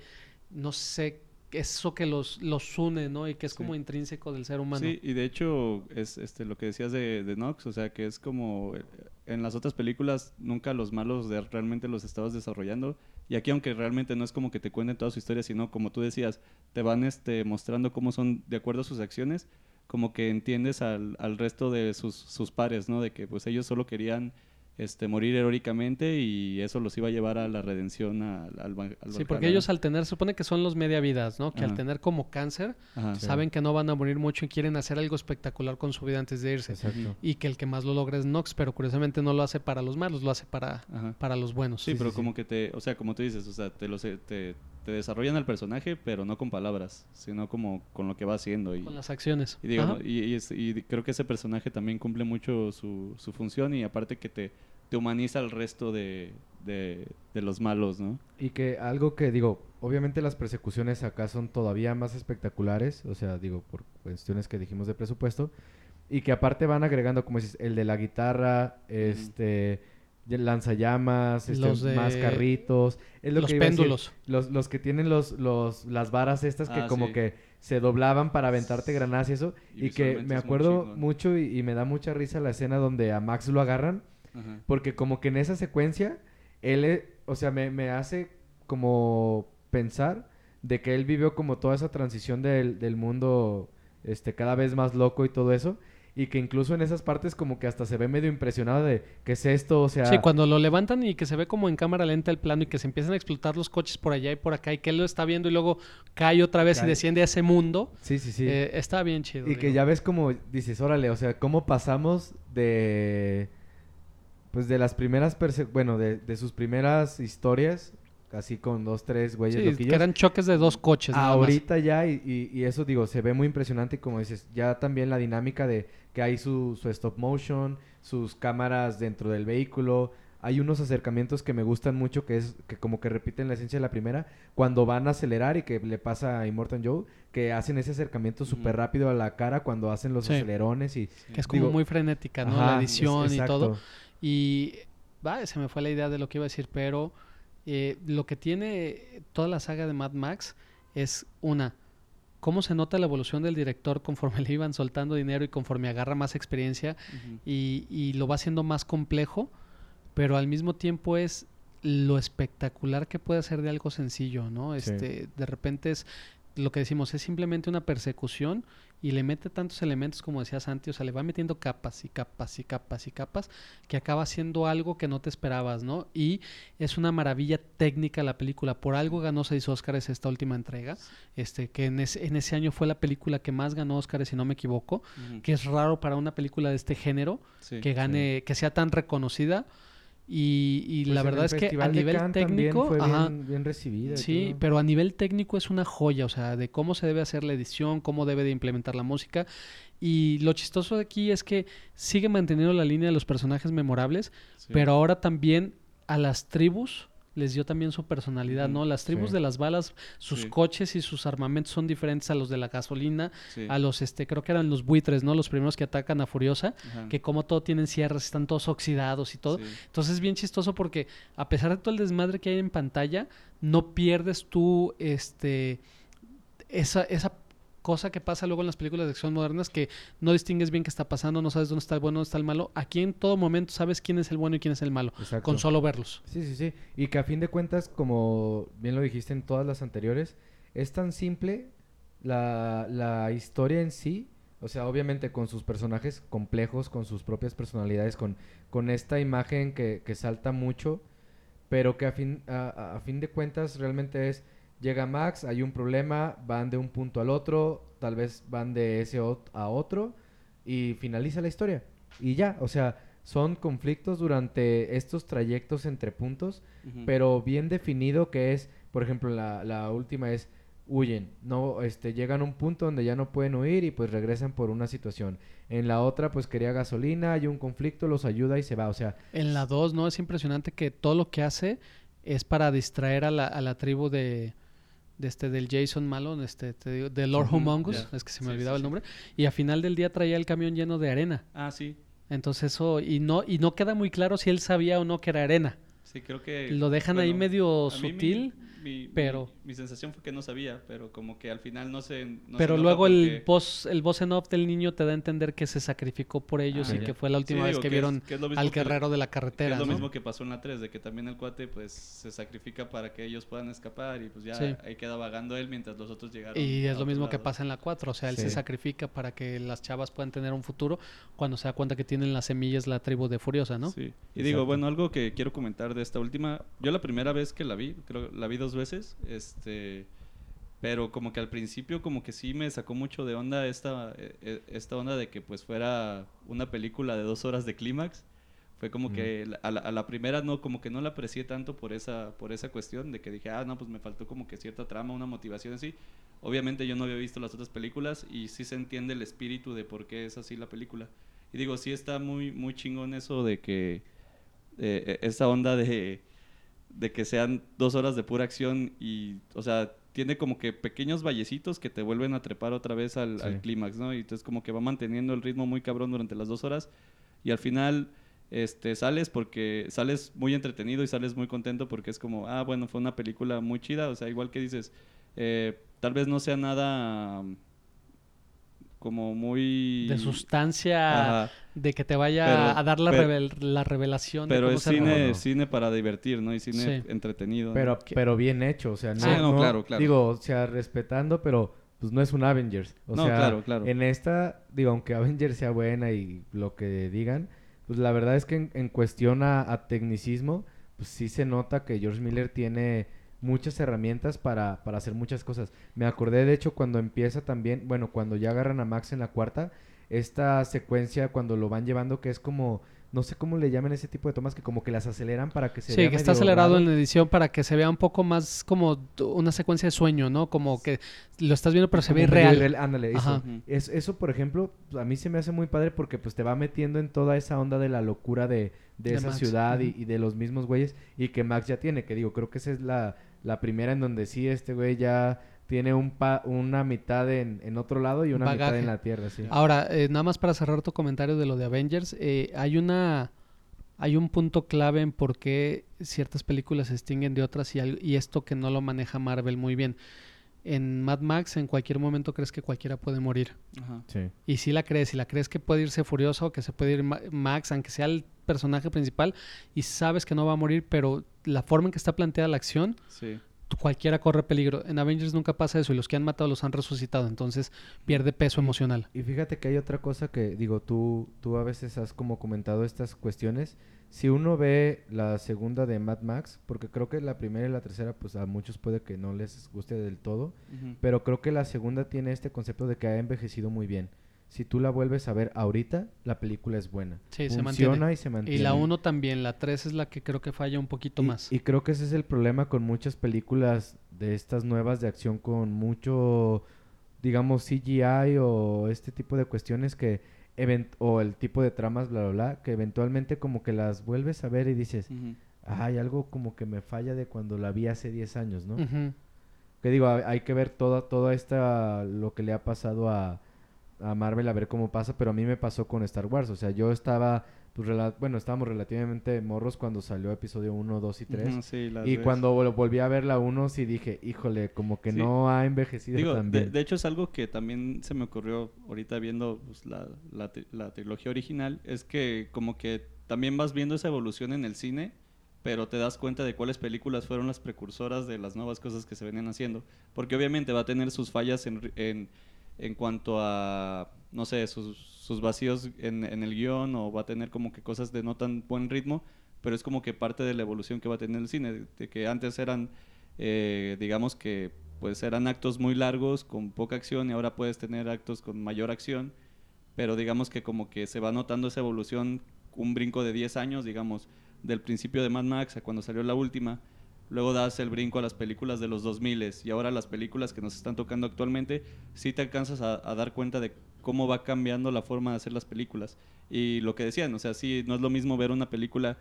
no sé, eso que los, los une, ¿no? Y que es Sí. como intrínseco del ser humano. Sí, y de hecho es este lo que decías de, de Nox, o sea que es como eh, en las otras películas nunca los malos realmente los estabas desarrollando y aquí aunque realmente no es como que te cuenten toda su historia, sino como tú decías, te van este mostrando cómo son de acuerdo a sus acciones, como que entiendes al, al resto de sus, sus pares, ¿no? De que pues ellos solo querían este morir heroicamente y eso los iba a llevar a la redención al, al, al Sí, porque ellos al tener, se supone que son los media vidas, ¿no? Que al tener como cáncer, Ajá. Sí. saben que no van a morir mucho y quieren hacer algo espectacular con su vida antes de irse. Exacto. Y que el que más lo logra es Nox, pero curiosamente no lo hace para los malos, lo hace para, Ajá. para los buenos. Sí, Sí, pero sí, como sí. que te, o sea, como tú dices, o sea, te, lo, se- te, te desarrollan al personaje, pero no con palabras, sino como con lo que va haciendo. Y, Con las acciones. y, Ajá. y, y es- y creo que ese personaje también cumple mucho su, su función y aparte que te, te humaniza al resto de, de, de los malos, ¿no? Y que algo que digo, obviamente las persecuciones acá son todavía más espectaculares, o sea, digo, por cuestiones que dijimos de presupuesto, y que aparte van agregando, como dices, el de la guitarra, este, lanzallamas, este, Los de- más carritos. Es lo los que péndulos. Los, los que tienen los, los, las varas estas que Ah, como sí. que se doblaban para aventarte granadas y eso. Y Y, que me es acuerdo mucho y, y me da mucha risa la escena donde a Max lo agarran. Ajá. Porque como que en esa secuencia, él, e- o sea, me, me hace como pensar de que él vivió como toda esa transición del, del mundo este, cada vez más loco y todo eso. Y que incluso en esas partes como que hasta se ve medio impresionado de qué es esto, o sea... Sí, cuando lo levantan y que se ve como en cámara lenta el plano y que se empiezan a explotar los coches por allá y por acá y que él lo está viendo y luego cae otra vez Cae. y desciende a ese mundo. Sí, sí, sí. eh, está bien chido. Y que ya ves como dices, órale, o sea, cómo pasamos de... Pues de las primeras... Bueno, de, de sus primeras historias, así con dos, tres güeyes Sí, loquillos. que eran choques de dos coches. nada más. ahorita ya, y, y- y eso digo, se ve muy impresionante y como dices, ya también la dinámica de que hay su, su stop motion, sus cámaras dentro del vehículo, hay unos acercamientos que me gustan mucho que es que como que repiten la esencia de la primera, cuando van a acelerar y que le pasa a Immortal Joe, que hacen ese acercamiento súper rápido a la cara cuando hacen los Sí. acelerones y... Que es como digo, muy frenética, ¿no? Ajá, la es- edición y todo. Y va, se me fue la idea de lo que iba a decir, pero eh, lo que tiene toda la saga de Mad Max es una, cómo se nota la evolución del director conforme [laughs] le iban soltando dinero y conforme agarra más experiencia y, y lo va haciendo más complejo, pero al mismo tiempo es lo espectacular que puede hacer de algo sencillo, ¿no? Sí. Este, de repente es lo que decimos, es simplemente una persecución y le mete tantos elementos como decía Santi, o sea, le va metiendo capas y capas y capas y capas que acaba siendo algo que no te esperabas, ¿no? Y es una maravilla técnica la película, por algo ganó seis Óscares esta última entrega, este que en ese, en ese año fue la película que más ganó Óscares si no me equivoco, que es raro para una película de este género Sí. que gane, que sea tan reconocida y, y Pues la verdad es que a nivel Cannes técnico, fue ajá, bien, bien recibida. sí, todo. pero a nivel técnico es una joya, o sea, de cómo se debe hacer la edición, cómo debe de implementar la música y lo chistoso de aquí es que sigue manteniendo la línea de los personajes memorables, Sí. pero ahora también a las tribus les dio también su personalidad, ¿no? Las tribus sí. de las balas, sus Sí. coches y sus armamentos son diferentes a los de la gasolina, Sí. a los, este, creo que eran los buitres, ¿no? Los primeros que atacan a Furiosa, Ajá. que como todo tienen cierres, están todos oxidados y todo. Entonces es bien chistoso porque a pesar de todo el desmadre que hay en pantalla, no pierdes tú este esa, esa cosa que pasa luego en las películas de acción modernas que no distingues bien qué está pasando, no sabes dónde está el bueno, dónde está el malo. Aquí en todo momento sabes quién es el bueno y quién es el malo, Exacto. con solo verlos. Sí, sí, sí. Y que a fin de cuentas, como bien lo dijiste en todas las anteriores, es tan simple la, la historia en sí. O sea, obviamente con sus personajes complejos, con sus propias personalidades, con, con esta imagen que, que salta mucho, pero que a fin, a, a- a fin de cuentas realmente es, llega Max, hay un problema, van de un punto al otro, tal vez van de ese ot- a otro, y finaliza la historia. Y ya, o sea, son conflictos durante estos trayectos entre puntos, pero bien definido que es, por ejemplo, la, la última es huyen, no, este, llegan a un punto donde ya no pueden huir y pues regresan por una situación. En la otra, pues quería gasolina, hay un conflicto, los ayuda y se va, o sea, En la 2, ¿no? Es impresionante que todo lo que hace es para distraer a la, a la tribu de, de este del Jason Malo, este, te digo, de Lord Humongous, es que se me Sí, olvidaba sí, el sí. nombre, y a final del día traía el camión lleno de arena. Ah, sí. Entonces eso, y no, y no queda muy claro si él sabía o no que era arena. Sí, creo que... Lo dejan ahí medio mí mi- sutil, mi- mi- pero- Mi, sensación fue que no sabía, pero como que al final no se... no se pero nota luego el porque- voz, el voz en off del niño te da a entender que se sacrificó por ellos Ah, y ya. que fue la última Sí, vez digo, que es- vieron que al que- guerrero de la que carretera, es lo ¿no? mismo que pasó en la 3, de que también el cuate pues se sacrifica para que ellos puedan escapar y pues ya Sí. ahí queda vagando él mientras los otros llegaron. Y es lo mismo que lado. pasa en la 4, o sea, él se Sí. sacrifica para que las chavas puedan tener un futuro cuando se da cuenta que tienen las semillas la tribu de Furiosa, ¿no? Sí. Y Exacto. digo, bueno, algo que quiero comentar de esta última, yo la primera vez que la vi, creo la vi dos veces, este, pero como que al principio como que sí me sacó mucho de onda esta, eh, eh, esta onda de que pues fuera una película de dos horas de clímax. Fue como que la- a la, a la primera no, como que no la aprecié tanto por esa, por esa cuestión de que dije, ah, no, pues me faltó como que cierta trama, una motivación así. Obviamente yo no había visto las otras películas y sí se entiende el espíritu de por qué es así la película. Y digo, sí está muy, muy chingón eso de que eh, eh, esa onda de, de que sean dos horas de pura acción y, o sea, tiene como que pequeños vallecitos que te vuelven a trepar otra vez al, clímax, ¿no? Y entonces como que va manteniendo el ritmo muy cabrón durante las dos horas y al final este, sales porque sales muy entretenido y sales muy contento porque es como, ah, bueno, fue una película muy chida, o sea, igual que dices, eh, tal vez no sea nada mm, como muy... De sustancia, Ajá. De que te vaya Pero- a dar la, pero- revel- la revelación. de Pero cómo es cine, no. cine para divertir, ¿no? Y cine Sí. entretenido. Pero, bien hecho, o sea, no, Sí, no, no- claro, claro. Digo, o sea, respetando, pero pues no es un Avengers. O No, sea, claro, claro. en esta, digo, aunque Avengers sea buena y lo que digan, pues la verdad es que en, en cuestión a, a tecnicismo, pues sí se nota que George Miller tiene muchas herramientas para, para hacer muchas cosas. Me acordé, de hecho, cuando empieza también, bueno, cuando ya agarran a Max en la cuarta, esta secuencia cuando lo van llevando que es como, no sé cómo le llaman ese tipo de tomas, que como que las aceleran para que se Sí, vea que está acelerado raro. en la edición para que se vea un poco más como una secuencia de sueño, ¿no? Como que lo estás viendo pero se ve Como irreal. irreal, Ándale, eso. Es, eso, por ejemplo, a mí se me hace muy padre porque pues te va metiendo en toda esa onda de la locura de, de De esa Max, ciudad y, y de los mismos güeyes y que Max ya tiene, que digo, creo que esa es la, la primera en donde sí este güey ya tiene un pa- una mitad en, en otro lado y una mitad en la tierra, sí. Ahora, eh, nada más para cerrar tu comentario de lo de Avengers, eh, hay una hay un punto clave en por qué ciertas películas se distinguen de otras y, esto que no lo maneja Marvel muy bien. En Mad Max, en cualquier momento crees que cualquiera puede morir. Ajá. Sí. Y si la crees, si la crees que puede irse Furioso, que se puede ir Ma- Max, aunque sea el personaje principal, y sabes que no va a morir, pero la forma en que está planteada la acción, Sí. Cualquiera corre peligro. En Avengers nunca pasa eso y los que han matado los han resucitado, entonces pierde peso emocional. Y fíjate que hay otra cosa que, digo, tú, tú a veces has como comentado estas cuestiones. Si uno ve la segunda de Mad Max, porque creo que la primera y la tercera, pues a muchos puede que no les guste del todo, pero creo que la segunda tiene este concepto de que ha envejecido muy bien. Si tú la vuelves a ver ahorita, la película es buena. Sí, se Funciona mantiene. y se Y mantiene. la 1 también, la 3 es la que creo que falla un poquito Y- más. Y creo que ese es el problema con muchas películas de estas nuevas de acción con mucho, digamos, CGI o este tipo de cuestiones que, o el tipo de tramas, bla, bla, bla, que eventualmente como que las vuelves a ver y dices, Ujú. hay algo como que me falla de cuando la vi hace 10 años, ¿no? Que digo, hay hay que ver toda, toda esta, lo que le ha pasado a, a Marvel, a ver cómo pasa, pero a mí me pasó con Star Wars, o sea, yo estaba, pues, bueno, estábamos relativamente morros cuando salió episodio 1, 2 y 3. Ujú, sí, las Y ves. cuando vol- volví a ver la 1, sí dije, híjole, como que Sí. no ha envejecido Digo, tan de, bien. de hecho es algo que también se me ocurrió ahorita viendo pues, la, la, tri- la trilogía original, es que como que también vas viendo esa evolución en el cine, pero te das cuenta de cuáles películas fueron las precursoras de las nuevas cosas que se venían haciendo. Porque obviamente va a tener sus fallas en, en, en cuanto a, no sé, sus, vacíos en, en el guion o va a tener como que cosas de no tan buen ritmo, pero es como que parte de la evolución que va a tener el cine, de que antes eran, eh, digamos que pues eran actos muy largos con poca acción y ahora puedes tener actos con mayor acción, pero digamos que como que se va notando esa evolución, un brinco de 10 años, digamos, del principio de Mad Max a cuando salió la última, luego das el brinco a las películas de los 2000 y ahora las películas que nos están tocando actualmente, sí te alcanzas a, dar cuenta de cómo va cambiando la forma de hacer las películas. Y lo que decían, o sea, sí, no es lo mismo ver una película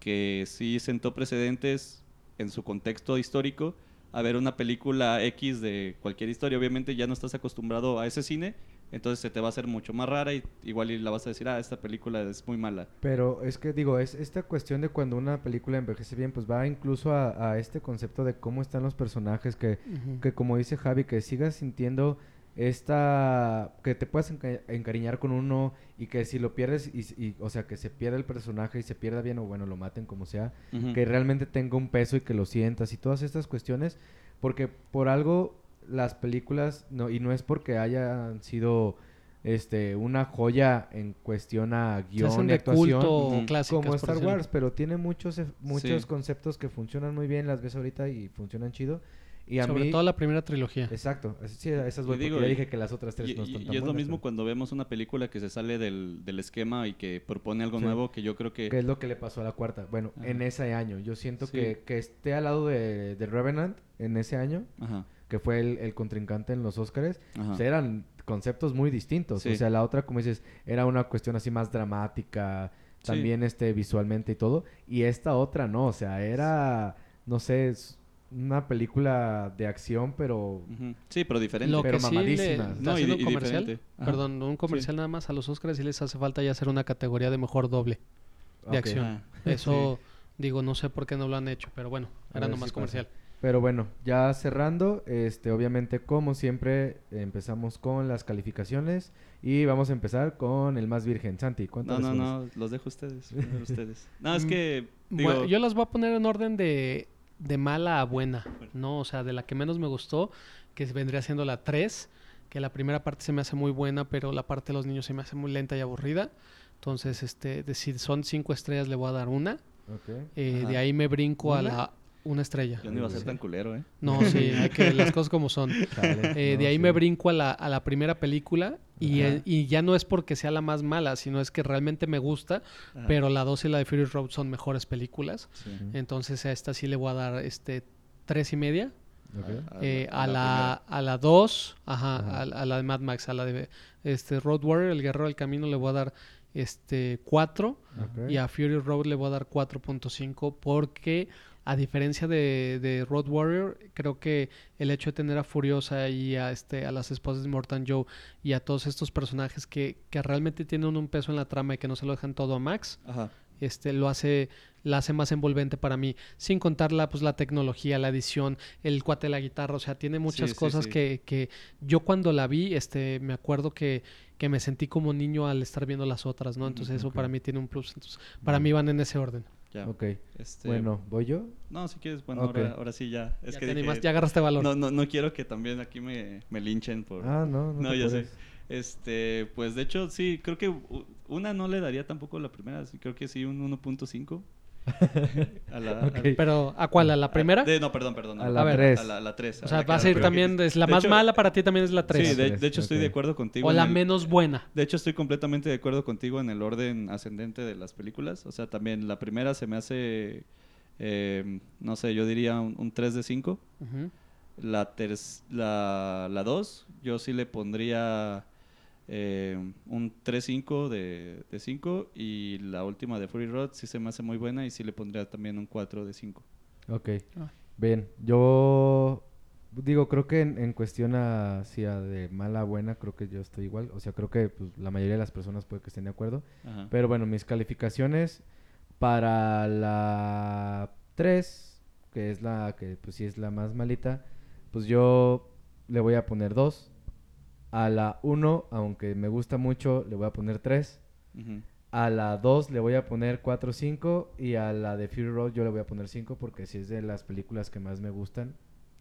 que sí sentó precedentes en su contexto histórico a ver una película X de cualquier historia. Obviamente ya no estás acostumbrado a ese cine, entonces se te va a hacer mucho más rara y igual y la vas a decir, ah, esta película es muy mala. Pero es que digo, es esta cuestión de cuando una película envejece bien, pues va incluso a, a este concepto de cómo están los personajes, que, que como dice Javi, que sigas sintiendo esta, que te puedas enca- encariñar con uno y que si lo pierdes, y, y- o sea, que se pierda el personaje y se pierda bien o bueno, lo maten como sea, que realmente tenga un peso y que lo sientas y todas estas cuestiones, porque por algo las películas, no, y no es porque hayan sido este una joya en cuestión a guion y de actuación culto clásicas, como Star. Wars, pero tiene muchos muchos Sí. conceptos que funcionan muy bien, las ves ahorita y funcionan chido. Y a Sobre mí todo la primera trilogía. Exacto, sí, esas Y voy, porque digo, ya y- dije que las otras tres Y, no y- están y tan es lo mismo pero- cuando vemos una película que se sale del, del esquema y que propone algo Sí. nuevo que yo creo que... ¿Qué es lo que le pasó a la cuarta? Bueno, Ajá. en ese año. Yo siento Sí. que, que esté al lado de, de Revenant en ese año, Ajá, que fue el, el contrincante en los Oscars, ajá. pues eran conceptos muy distintos. Sí. O sea, la otra, como dices, era una cuestión así más dramática, Sí. también este visualmente y todo. Y esta otra no, o sea, era, no sé, es una película de acción, pero... Sí, pero diferente. Lo pero que sí le, No, y y comercial, perdón, un comercial nada más a los Oscars sí les hace falta ya hacer una categoría de mejor doble. de acción. Ah, Eso, [laughs] digo, no sé por qué no lo han hecho, pero bueno, era nomás si pasa. Pero bueno, ya cerrando, este, obviamente como siempre empezamos con las calificaciones y vamos a empezar con el más virgen, Santi. ¿Cuánto No, no, no, los dejo a ustedes. [laughs] ustedes. No, es Mm, que. Digo, Bueno, yo las voy a poner en orden de, de mala a buena, ¿no? O sea, de la que menos me gustó, que vendría siendo la 3, que la primera parte se me hace muy buena, pero la parte de los niños se me hace muy lenta y aburrida. Entonces, este, de si son cinco estrellas, le voy a dar una. Eh, de ahí me brinco a la una estrella. yo no iba a ser Sí. tan culero, ¿eh? No, sí, [laughs] hay que las cosas como son. Eh, No, de ahí sí. me brinco a la, a la primera película y, eh, y ya no es porque sea la más mala, sino es que realmente me gusta, Ajá. pero la 2 y la de Fury Road son mejores películas. Sí. Entonces a esta sí le voy a dar este tres y media. Ok. Eh, a, la, a la 2, ajá, Ajá. A, a la de Mad Max, a la de este Road Warrior, el guerrero del camino, le voy a dar este 4 Ok. y a Fury Road le voy a dar 4.5 porque a diferencia de, de Road Warrior, creo que el hecho de tener a Furiosa y a este a las esposas de Mortan Joe y a todos estos personajes que, que realmente tienen un peso en la trama y que no se lo dejan todo a Max, Ajá. este lo hace la hace más envolvente para mí. Sin contar la pues la tecnología la edición el cuate de la guitarra o sea tiene muchas Sí, cosas sí. Que, que yo cuando la vi este me acuerdo que, que me sentí como niño al estar viendo las otras no entonces eso para mí tiene un plus. Entonces para mí van en ese orden Ya. Ok. Este, Bueno, ¿voy yo? No, si quieres, bueno, Ok. ahora, ahora sí ya. Es ya, que te dije, animas- ya agarraste valor no, no, no quiero que también aquí me, me linchen por... Ah, no, no, No, ya sé. puedes. Este, pues de hecho, sí, creo que una no le daría tampoco la primera, creo que sí, un 1.5. a la, a- Ok. pero a cuál a la primera de- no, perdón, perdón. A la a ver, tres. A la, a la 3. o sea vas a ir también es la más mala para ti también es la 3 Sí, de, de hecho estoy de acuerdo contigo. o la el- menos buena De hecho, estoy completamente de acuerdo contigo en el orden ascendente de las películas. O sea, también la primera se me hace, eh, no sé, yo diría un, un 3 de 5. Ujú. La, ter- la, la 2, yo sí le pondría eh, un 3-5 de, de 5. Y la última de Fury Road sí se me hace muy buena y sí le pondría también un 4 de 5. Ok. Ah. Bien, yo digo, creo que en, en cuestión hacia de mala a buena, creo que yo estoy igual. O sea, creo que pues, la mayoría de las personas puede que estén de acuerdo. Ajá. Pero bueno, mis calificaciones para la 3, que es la que pues sí es la más malita, pues yo le voy a poner 2. A la 1, aunque me gusta mucho, le voy a poner 3. Ujú. A la 2 le voy a poner 4 5 y a la de Fury Road yo le voy a poner 5 porque sí es de las películas que más me gustan.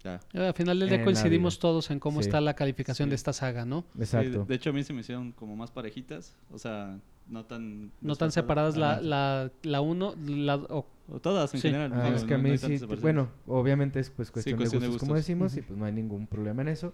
Ya. Eh, Al final del día coincidimos todos en cómo Sí. está la calificación de esta saga, ¿no? Exacto. de, de hecho, a mí se me hicieron como más parejitas. O sea, no tan... No tan separadas la, Ajá. la, la uno, la, o- O todas en Sí. general. Ah, digo, es que a no- no mí sí, bueno, obviamente es pues cuestión, cuestión de, de gustos, como decimos, y pues no hay ningún problema en eso.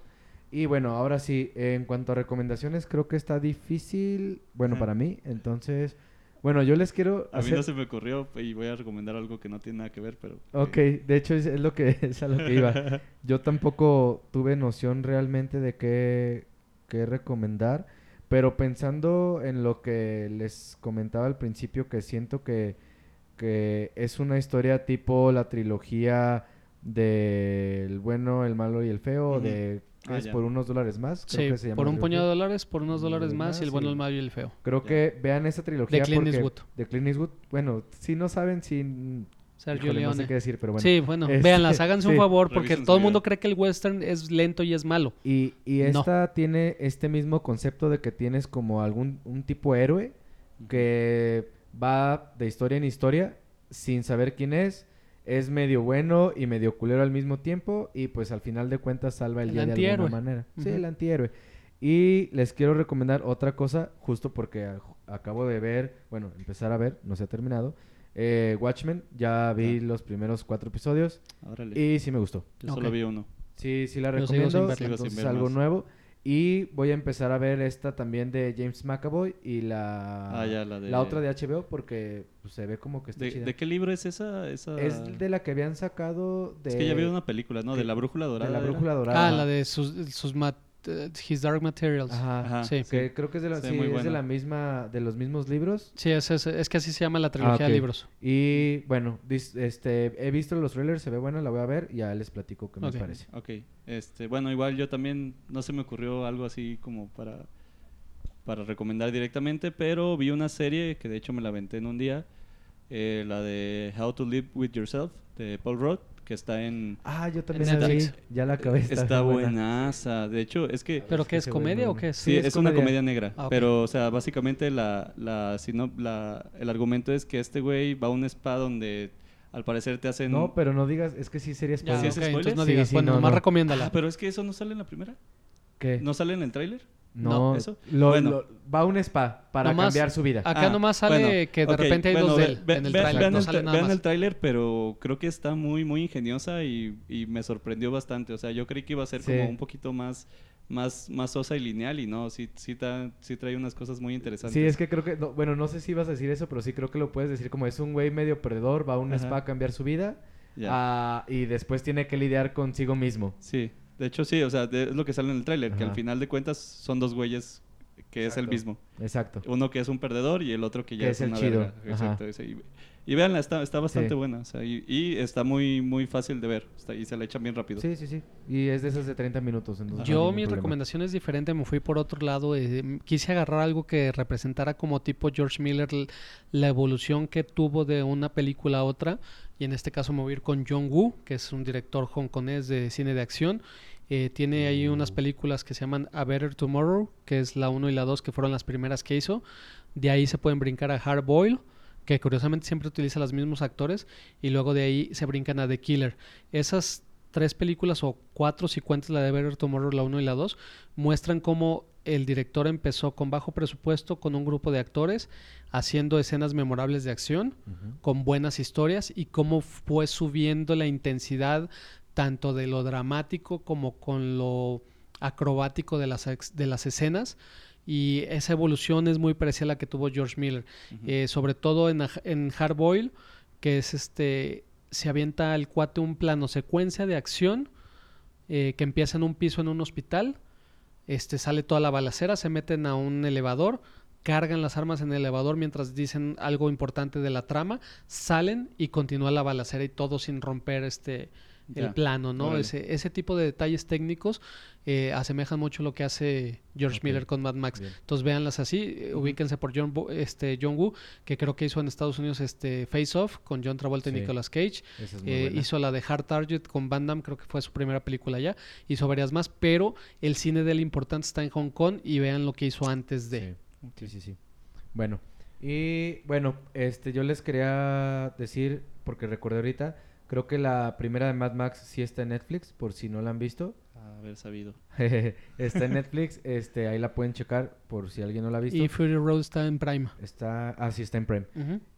Y bueno, ahora sí, en cuanto a recomendaciones, creo que está difícil, bueno, para mí, entonces, bueno, yo les quiero A mí no se me ocurrió y voy a recomendar algo que no tiene nada que ver, pero... Ok, eh, de hecho es, es lo que [laughs] es a lo que iba. [laughs] Yo tampoco tuve noción realmente de qué, qué recomendar, pero pensando en lo que les comentaba al principio, que siento que, que es una historia tipo la trilogía del bueno, el malo y el feo, Ujú. de es ya. por unos dólares más, creo sí, que se llama por un puñado de dólares, por unos dólares más y el bueno, el malo y el feo. Creo Ya. que vean esa trilogía Clint porque- Eastwood. de Clint Eastwood. Bueno, si no saben, si Sergio híjole, no sé qué decir, pero bueno. Sí, bueno, Este, véanlas, háganse un favor porque Revisen todo el mundo cree que el western es lento y es malo. Y, y No. esta tiene este mismo concepto de que tienes como algún un tipo héroe que va de historia en historia sin saber quién es, es medio bueno y medio culero al mismo tiempo y pues al final de cuentas salva el, El día de alguna manera. Sí, el antihéroe. Y les quiero recomendar otra cosa, justo porque a- acabo de ver, bueno, empezar a ver, no se ha terminado. eh, Watchmen, ya vi los primeros cuatro episodios y sí me gustó. Yo solo vi uno. Sí, sí la sigo recomiendo. Sigo sin entonces ver algo nuevo. Y voy a empezar a ver esta también de James McAvoy y la, Ah, ya, la de- otra de HBO porque pues, se ve como que está ¿De, chida. de qué libro es esa? esa... Es de la que habían sacado de... Es que ya vi una película, ¿no? De la brújula de dorada. la era? brújula dorada. Ah, la de sus, sus mat- His Dark Materials. Ajá. Ajá. Sí. Que creo que es de, la, Sí, sí, muy es de buena. la misma, de los mismos libros. Sí, es, es, es que así se llama la trilogía Ah, de libros. Y bueno, dis- este, he visto los trailers, se ve buena, la voy a ver y ya les platico qué me parece. Ok. Este, bueno, igual yo también no se me ocurrió algo así como para, para recomendar directamente, pero vi una serie que de hecho me la aventé en un día eh, la de How to Live with Yourself de Paul Rudd, que está en... Ah, yo también En la vi. Netflix. Ya la acabé. Está, buena. buenaza. De hecho, es que... ¿Pero es qué es comedia o qué es? Sí, Sí, es, es una comedia. negra. Ah. Pero, o sea, básicamente la, la, sino- la- el argumento es que este güey va a un spa donde al parecer te hacen... No, pero no digas, es que sí sería Ya, spoiler. ¿Sí es ok, spoiler? entonces no Sí, digas. sí, bueno, no, nomás no. recomiéndala. Ah, pero es que eso no sale en la primera. ¿Qué? ¿No sale en el tráiler? No, No, ¿eso? lo- Bueno. lo- va a un spa para Nomás- cambiar su vida. Acá Ah, nomás sale bueno, que de repente hay bueno, dos de ve- él ve- en el ve- trailer. vean No el sale nada vean más. el tráiler, pero creo que está muy, muy ingeniosa y, y me sorprendió bastante. O sea, yo creí que iba a ser Sí. como un poquito más, más, más sosa y lineal y no, sí, sí, ta- sí trae unas cosas muy interesantes. Sí, es que creo que, no, bueno, no sé si ibas a decir eso, pero sí creo que lo puedes decir como es un güey medio perdedor, va a un Ajá. spa a cambiar su vida ah, y después tiene que lidiar consigo mismo. Sí, de hecho sí, o sea, de- es lo que sale en el tráiler, que Ajá. al final de cuentas son dos güeyes que es el mismo. Exacto. Uno que es un perdedor y el otro que ya Que es, es el una chido. verga. Ajá. Exacto. ese. Y, y véanla, está, está bastante Sí. buena. O sea, y, y está muy, muy fácil de ver. Está- y se la echan bien rápido. Sí, sí, sí. Y es de esas de 30 minutos. entonces Yo mi problema. recomendación es diferente, me fui por otro lado, eh, m- quise agarrar algo que representara como tipo George Miller la evolución que tuvo de una película a otra y en este caso me voy a ir con John Woo, que es un director hongkonés de cine de acción. Eh, tiene ahí unas películas que se llaman A Better Tomorrow, que es la 1 y la 2 que fueron las primeras que hizo. De ahí se pueden brincar a Hard Boil, que curiosamente siempre utiliza los mismos actores, y luego de ahí se brincan a The Killer. Esas tres películas o cuatro, si cuentas la de Better Tomorrow, la 1 y la 2, muestran cómo el director empezó con bajo presupuesto, con un grupo de actores, haciendo escenas memorables de acción, con buenas historias, y cómo fue subiendo la intensidad tanto de lo dramático como con lo acrobático de las, de las escenas. Y esa evolución es muy parecida a la que tuvo George Miller. Eh, sobre todo en, en Hard Boil, que es este, se avienta al cuate un plano secuencia de acción eh, que empieza en un piso en un hospital, este, sale toda la balacera, se meten a un elevador, cargan las armas en el elevador mientras dicen algo importante de la trama, salen y continúa la balacera y todo sin romper este el plano, ¿no? Ese, ese tipo de detalles técnicos eh, asemejan mucho lo que hace George. Miller con Mad Max. Bien. Entonces véanlas así, eh, ubíquense por John, Bo- este, John Woo, que creo que hizo en Estados Unidos este Face Off con John Travolta y. Nicolas Cage. Es Eh, hizo la de Hard Target con Van Damme, creo que fue su primera película ya. Hizo varias más, pero el cine de él importante está en Hong Kong y vean lo que hizo antes de. Sí, sí, sí, sí. Bueno, y bueno, este, yo les quería decir, porque recordé ahorita, creo que la primera de Mad Max sí está en Netflix, por si no la han visto. haber sabido. [laughs] está en Netflix, este, ahí la pueden checar por si alguien no la ha visto. Y Fury Road está en Prime. Está, ah, sí, está en Prime.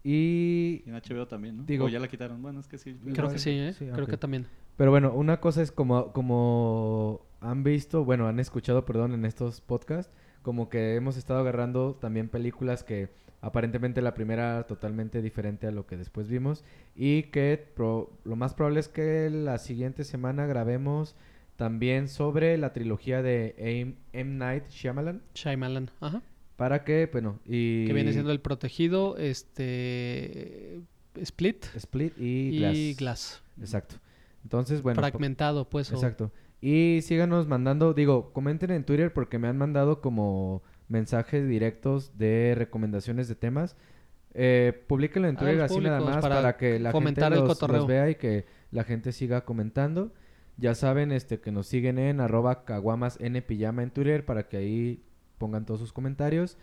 Y, Y en HBO también, ¿no? Digo- o ya la quitaron. Bueno, es que sí. Creo que sí, ¿eh? sí, Creo que también. pero bueno, una cosa es como, como han visto, bueno, han escuchado, perdón, en estos podcasts, como que hemos estado agarrando también películas que aparentemente la primera era totalmente diferente a lo que después vimos y que pro- lo más probable es que la siguiente semana grabemos también sobre la trilogía de M. M. Night Shyamalan Shyamalan. Ajá. para que, bueno, y Que viene siendo El Protegido, este. Split Split y, y Glass. Glass. Exacto. Entonces, bueno, Fragmentado, pues. o- Exacto. Y síganos mandando, digo, comenten en Twitter porque me han mandado como mensajes directos de recomendaciones de temas. Eh, publíquenlo en Twitter así nada más para para, que la gente el los, vea y que la gente siga comentando. Ya saben este que nos siguen en arroba caguamas en pijama en Twitter para que ahí pongan todos sus comentarios.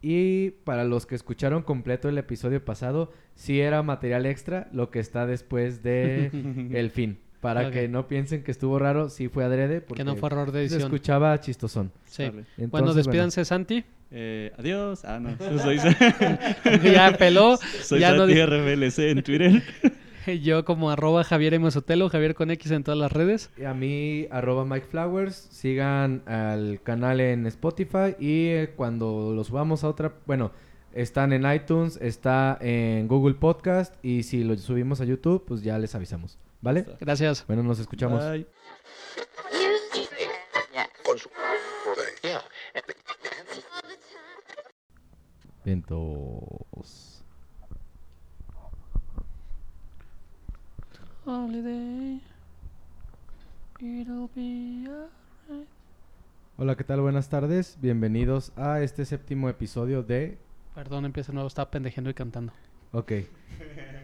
Y para los que escucharon completo el episodio pasado, sí era material extra lo que está después de [laughs] el fin. Para que no piensen que estuvo raro, sí fue adrede. Porque que no fue error de se edición. escuchaba chistosón. Sí. Entonces, bueno, despídanse, Santi. Eh, adiós. Ah, no. Soy, [laughs] ya peló. [laughs] soy ya no Santi RBLC en Twitter. [laughs] Yo como arroba Javier M. Sotelo, Javier con X en todas las redes. Y A mí, arroba Mike Flowers. Sigan al canal en Spotify. Y eh, cuando los subamos a otra. Bueno, están en iTunes, está en Google Podcast. Y si lo subimos a YouTube, pues ya les avisamos. ¿Vale? Gracias. Bueno, nos escuchamos. Bye. Vientos. Holiday. It'll be alright. Hola, ¿qué tal? Buenas tardes. Bienvenidos a este séptimo episodio de Perdón, empieza de nuevo. Estaba pendejeando y cantando. Ok. [laughs]